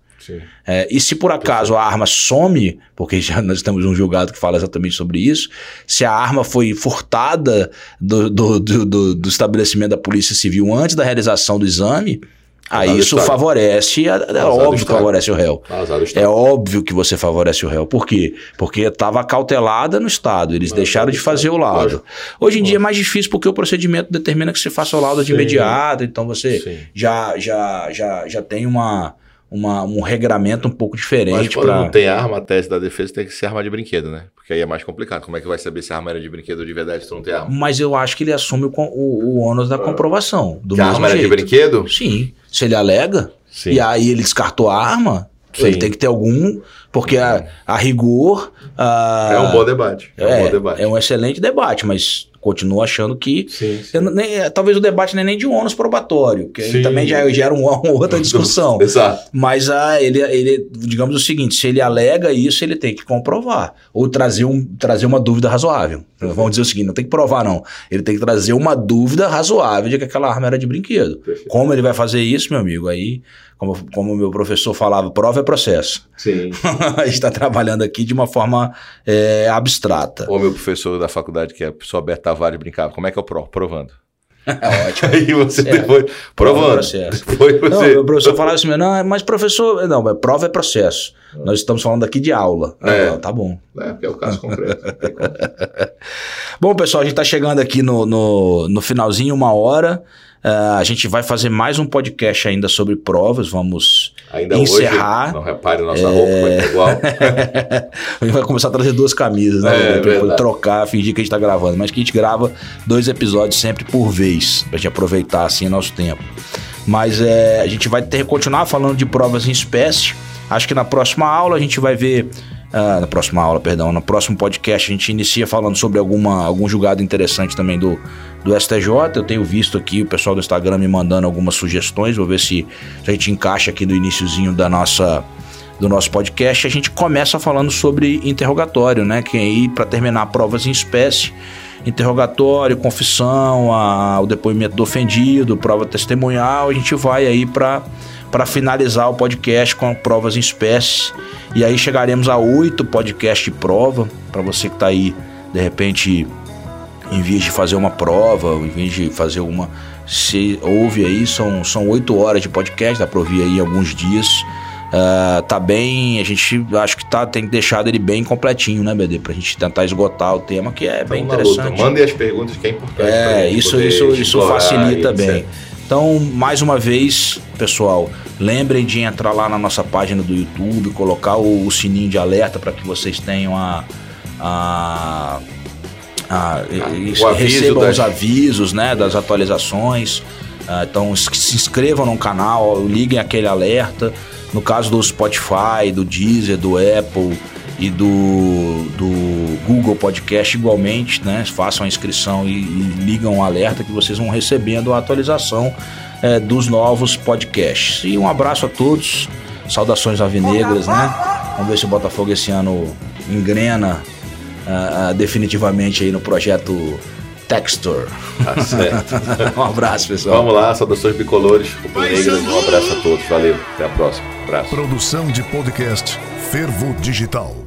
É, e se por acaso a arma some, porque já nós temos um julgado que fala exatamente sobre isso, se a arma foi furtada do, do, do, do, estabelecimento da Polícia Civil antes da realização do exame, aí isso Estado. favorece, é, óbvio que favorece o réu. É óbvio que você favorece o réu. Por quê? Porque estava cautelada no Estado. Eles deixaram tá de do fazer o laudo. lógico. Hoje em dia é mais difícil porque o procedimento determina que você faça o laudo de Sim. imediato. Então você Sim. já, já, já, já tem uma, uma, um regramento um pouco Mas diferente quando para. não tem arma, a tese da defesa tem que ser arma de brinquedo, né? Porque aí é mais complicado. Como é que vai saber se a arma era de brinquedo ou de verdade se não tem arma? Mas eu acho que ele assume o, o, o ônus da comprovação. Do que a arma era de jeito. brinquedo? Sim. Se ele alega, Sim. e aí ele descartou a arma, Sim. ele tem que ter algum. Porque a, a rigor. a- É um bom debate. É, um é, bom debate. é um excelente debate, mas continuo achando que. Sim, sim. nem- é, talvez o debate não é nem de ônus probatório, que Sim. também já gera uma, outra discussão. Exato. Mas ah, ele, ele, digamos o seguinte: se ele alega isso, ele tem que comprovar. Ou trazer, um, trazer uma dúvida razoável. Vamos dizer o seguinte: não tem que provar, não. Ele tem que trazer uma dúvida razoável de que aquela arma era de brinquedo. Perfeito. Como ele vai fazer isso, meu amigo? Aí, como, como o meu professor falava, prova é processo. Sim. a gente está trabalhando aqui de uma forma é, abstrata. O meu professor da faculdade, que é a pessoa Berta Tavares, brincava. Como é que eu provo? Provando. É ótimo. Aí você Certo. depois. Prova Provando. processo. Depois Não, você. o professor falava assim, não, mas professor, não, mas prova é processo. Nós estamos falando aqui de aula. É. Ah, tá bom. É, porque é o caso concreto. Bom, pessoal, a gente está chegando aqui no, no, no finalzinho, uma hora. Ah, a gente vai fazer mais um podcast ainda sobre provas. Vamos Ainda encerrar. hoje, não repare, nossa roupa vai igual. a gente vai começar a trazer duas camisas, né? É, pra trocar, fingir que a gente tá gravando. Mas que a gente grava dois episódios sempre por vez, pra gente aproveitar assim o nosso tempo. Mas é, a gente vai ter continuar falando de provas em espécie. Acho que na próxima aula a gente vai ver. Ah, na próxima aula, perdão, no próximo podcast a gente inicia falando sobre alguma, algum julgado interessante também do, do STJ. Eu tenho visto aqui o pessoal do Instagram me mandando algumas sugestões, vou ver se, se a gente encaixa aqui no iniciozinho da nossa, do nosso podcast. A gente começa falando sobre interrogatório, né? Que aí, para terminar, provas em espécie, interrogatório, confissão, a- o depoimento do ofendido, prova testemunhal, a gente vai aí para para finalizar o podcast com provas em espécie. E aí chegaremos a oito podcasts de prova, para você que está aí, de repente, em vez de fazer uma prova, em vez de fazer uma. Se ouve aí, são, são oito horas de podcast, dá para ouvir aí alguns dias. Ah, tá bem, a gente acho que tá, tem deixado ele bem completinho, né, BD? Pra gente tentar esgotar o tema, que é bem luta. interessante. Mandem as perguntas que é importante. É, isso, isso, isso facilita e etc. Então, mais uma vez, pessoal, lembrem de entrar lá na nossa página do YouTube, colocar o, o sininho de alerta para que vocês tenham a. a a- e- o aviso recebam das- os avisos né, das atualizações. Ah, então se inscrevam no canal, liguem aquele alerta. No caso do Spotify, do Deezer, do Apple e do, do Google Podcast igualmente, né? Façam a inscrição e, e ligam o alerta que vocês vão recebendo a atualização eh, dos novos podcasts. E um abraço a todos, saudações alvinegras, né? Vamos ver se o Botafogo esse ano engrena ah, ah, definitivamente aí no projeto Textor. Tá certo. um abraço, pessoal. Vamos lá, saudações bicolores, Negras, um abraço a todos, valeu, até a próxima, abraço. Produção de podcast Fervo Digital.